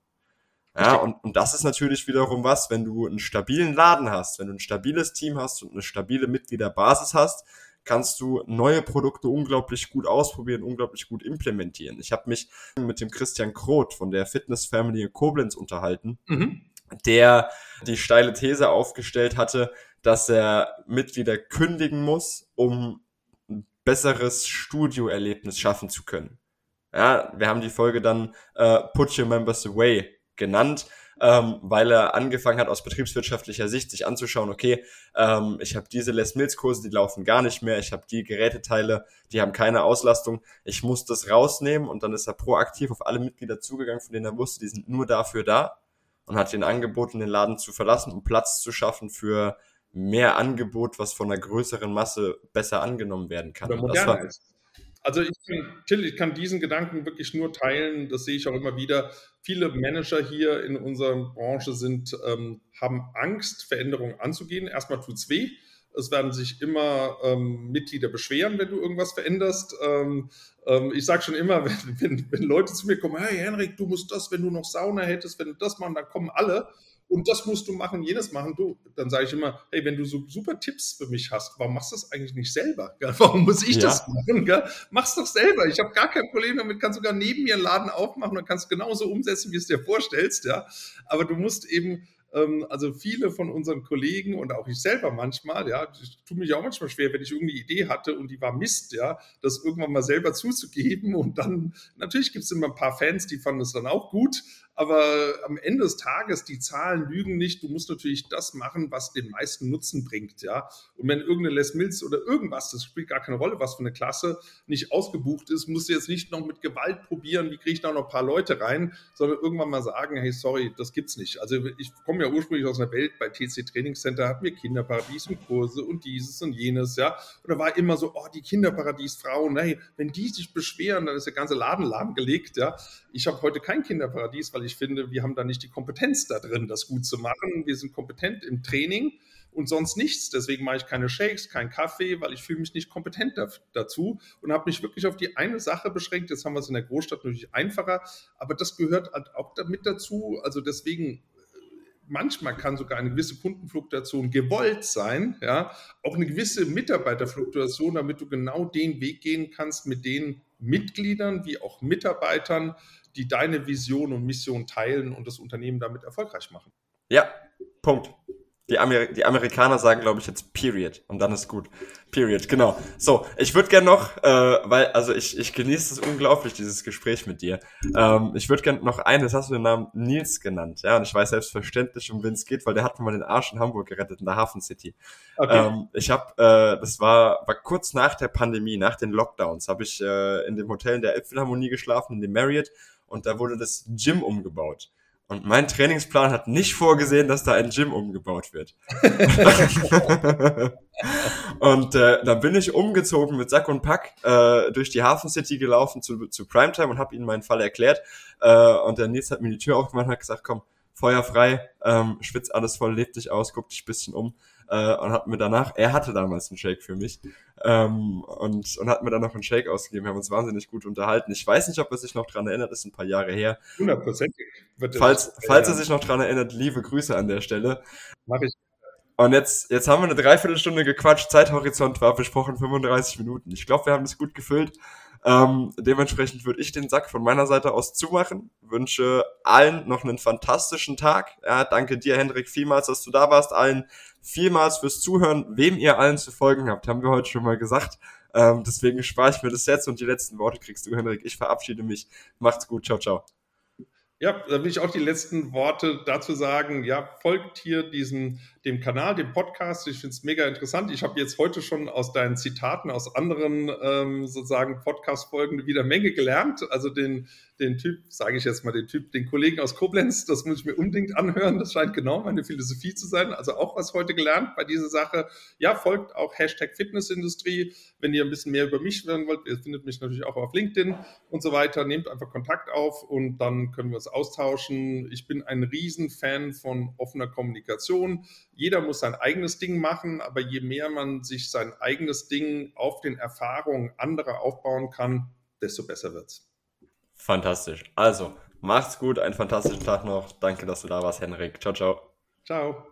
Ja, und, und das ist natürlich wiederum was, wenn du einen stabilen Laden hast, wenn du ein stabiles Team hast und eine stabile Mitgliederbasis hast, kannst du neue Produkte unglaublich gut ausprobieren, unglaublich gut implementieren. Ich habe mich mit dem Christian Kroth von der Fitness Family in Koblenz unterhalten, mhm. der die steile These aufgestellt hatte, dass er Mitglieder kündigen muss, um besseres Studioerlebnis schaffen zu können. Ja, wir haben die Folge dann äh, Put Your Members Away genannt, ähm, weil er angefangen hat, aus betriebswirtschaftlicher Sicht sich anzuschauen, okay, ähm, ich habe diese Les Mills Kurse, die laufen gar nicht mehr, ich habe die Geräteteile, die haben keine Auslastung, ich muss das rausnehmen und dann ist er proaktiv auf alle Mitglieder zugegangen, von denen er wusste, die sind nur dafür da und hat ihnen angeboten, den Laden zu verlassen, um Platz zu schaffen für mehr Angebot, was von einer größeren Masse besser angenommen werden kann. Oder moderner ist. Also ich kann, Till, ich kann diesen Gedanken wirklich nur teilen. Das sehe ich auch immer wieder. Viele Manager hier in unserer Branche sind, ähm, haben Angst, Veränderungen anzugehen. Erstmal tut es weh. Es werden sich immer ähm, Mitglieder beschweren, wenn du irgendwas veränderst. Ähm, ähm ich sage schon immer, wenn, wenn, wenn, Leute zu mir kommen, hey Henrik, du musst das, wenn du noch Sauna hättest, wenn du das machen, dann kommen alle und das musst du machen, jenes machen. Du, dann sage ich immer, hey, wenn du so super Tipps für mich hast, warum machst du das eigentlich nicht selber? Gell? Warum muss ich ja. das machen? Gell? Mach's doch selber. Ich habe gar kein Problem damit, kannst sogar neben mir einen Laden aufmachen und kannst genauso umsetzen, wie es dir vorstellst. Ja? Aber du musst eben ähm, also viele von unseren Kollegen und auch ich selber manchmal, ja, ich tue mich auch manchmal schwer, wenn ich irgendeine Idee hatte und die war Mist, ja, das irgendwann mal selber zuzugeben und dann, natürlich gibt es immer ein paar Fans, die fanden es dann auch gut, Aber am Ende des Tages, die Zahlen lügen nicht. Du musst natürlich das machen, was den meisten Nutzen bringt. Ja? Und wenn irgendeine Les Mills oder irgendwas, das spielt gar keine Rolle, was für eine Klasse, nicht ausgebucht ist, musst du jetzt nicht noch mit Gewalt probieren, wie kriege ich da noch ein paar Leute rein, sondern irgendwann mal sagen, hey, sorry, das gibt's nicht. Also ich komme ja ursprünglich aus einer Welt, bei TC Training Center hatten wir Kinderparadies und Kurse und dieses und jenes, ja. Und da war immer so, oh, die Kinderparadiesfrauen, hey, wenn die sich beschweren, dann ist der ganze Laden lahmgelegt, ja. Ich habe heute kein Kinderparadies, weil ich finde, wir haben da nicht die Kompetenz da drin, das gut zu machen. Wir sind kompetent im Training und sonst nichts. Deswegen mache ich keine Shakes, keinen Kaffee, weil ich fühle mich nicht kompetent da, dazu und habe mich wirklich auf die eine Sache beschränkt. Jetzt haben wir es in der Großstadt natürlich einfacher, aber das gehört halt auch damit dazu. Also deswegen manchmal kann sogar eine gewisse Kundenfluktuation gewollt sein, ja, auch eine gewisse Mitarbeiterfluktuation, damit du genau den Weg gehen kannst mit den Mitgliedern wie auch Mitarbeitern, die deine Vision und Mission teilen und das Unternehmen damit erfolgreich machen. Ja, Punkt. Die, Amer die Amerikaner sagen, glaube ich, jetzt Period. Und dann ist gut. Period, genau. So, ich würde gerne noch, äh, weil, also ich, ich genieße es unglaublich, dieses Gespräch mit dir. Ähm, ich würde gerne noch eines, hast du den Namen Nils genannt, ja, und ich weiß selbstverständlich, um wen es geht, weil der hat mir mal den Arsch in Hamburg gerettet, in der Hafen City. Okay. Ähm, ich habe, äh, das war, war kurz nach der Pandemie, nach den Lockdowns, habe ich äh, in dem Hotel in der Elbphilharmonie geschlafen, in dem Marriott, und da wurde das Gym umgebaut. Und mein Trainingsplan hat nicht vorgesehen, dass da ein Gym umgebaut wird. und äh, dann bin ich umgezogen mit Sack und Pack äh, durch die Hafen City gelaufen zu, zu Primetime und habe ihnen meinen Fall erklärt. Äh, und der Nils hat mir die Tür aufgemacht und hat gesagt, komm, Feuer frei, ähm, schwitz alles voll, leb dich aus, guck dich ein bisschen um äh, und hat mir danach, er hatte damals einen Shake für mich ähm, und, und hat mir dann noch einen Shake ausgegeben. Wir haben uns wahnsinnig gut unterhalten. Ich weiß nicht, ob er sich noch dran erinnert, ist ein paar Jahre her. Hundertprozentig. Falls, falls er sich noch dran erinnert, liebe Grüße an der Stelle. Mach ich. Und jetzt, jetzt haben wir eine Dreiviertelstunde gequatscht. Zeithorizont war besprochen 35 Minuten. Ich glaube, wir haben es gut gefüllt. Ähm, dementsprechend würde ich den Sack von meiner Seite aus zumachen. Wünsche allen noch einen fantastischen Tag. Ja, danke dir, Hendrik, vielmals, dass du da warst. Allen vielmals fürs Zuhören. Wem ihr allen zu folgen habt, haben wir heute schon mal gesagt. Ähm, deswegen spare ich mir das jetzt und die letzten Worte kriegst du, Hendrik. Ich verabschiede mich. Macht's gut. Ciao, ciao. Ja, da will ich auch die letzten Worte dazu sagen. Ja, folgt hier diesem dem Kanal, dem Podcast. Ich finde es mega interessant. Ich habe jetzt heute schon aus deinen Zitaten aus anderen ähm, sozusagen Podcast-Folgen wieder Menge gelernt. Also den, den Typ, sage ich jetzt mal, den Typ, den Kollegen aus Koblenz, das muss ich mir unbedingt anhören. Das scheint genau meine Philosophie zu sein. Also auch was heute gelernt bei dieser Sache. Ja, folgt auch Hashtag Fitnessindustrie. Wenn ihr ein bisschen mehr über mich hören wollt, ihr findet mich natürlich auch auf LinkedIn und so weiter. Nehmt einfach Kontakt auf und dann können wir uns austauschen. Ich bin ein Riesenfan von offener Kommunikation jeder muss sein eigenes Ding machen, aber je mehr man sich sein eigenes Ding auf den Erfahrungen anderer aufbauen kann, desto besser wird's. Fantastisch. Also, macht's gut, einen fantastischen Tag noch. Danke, dass du da warst, Henrik. Ciao, ciao. Ciao.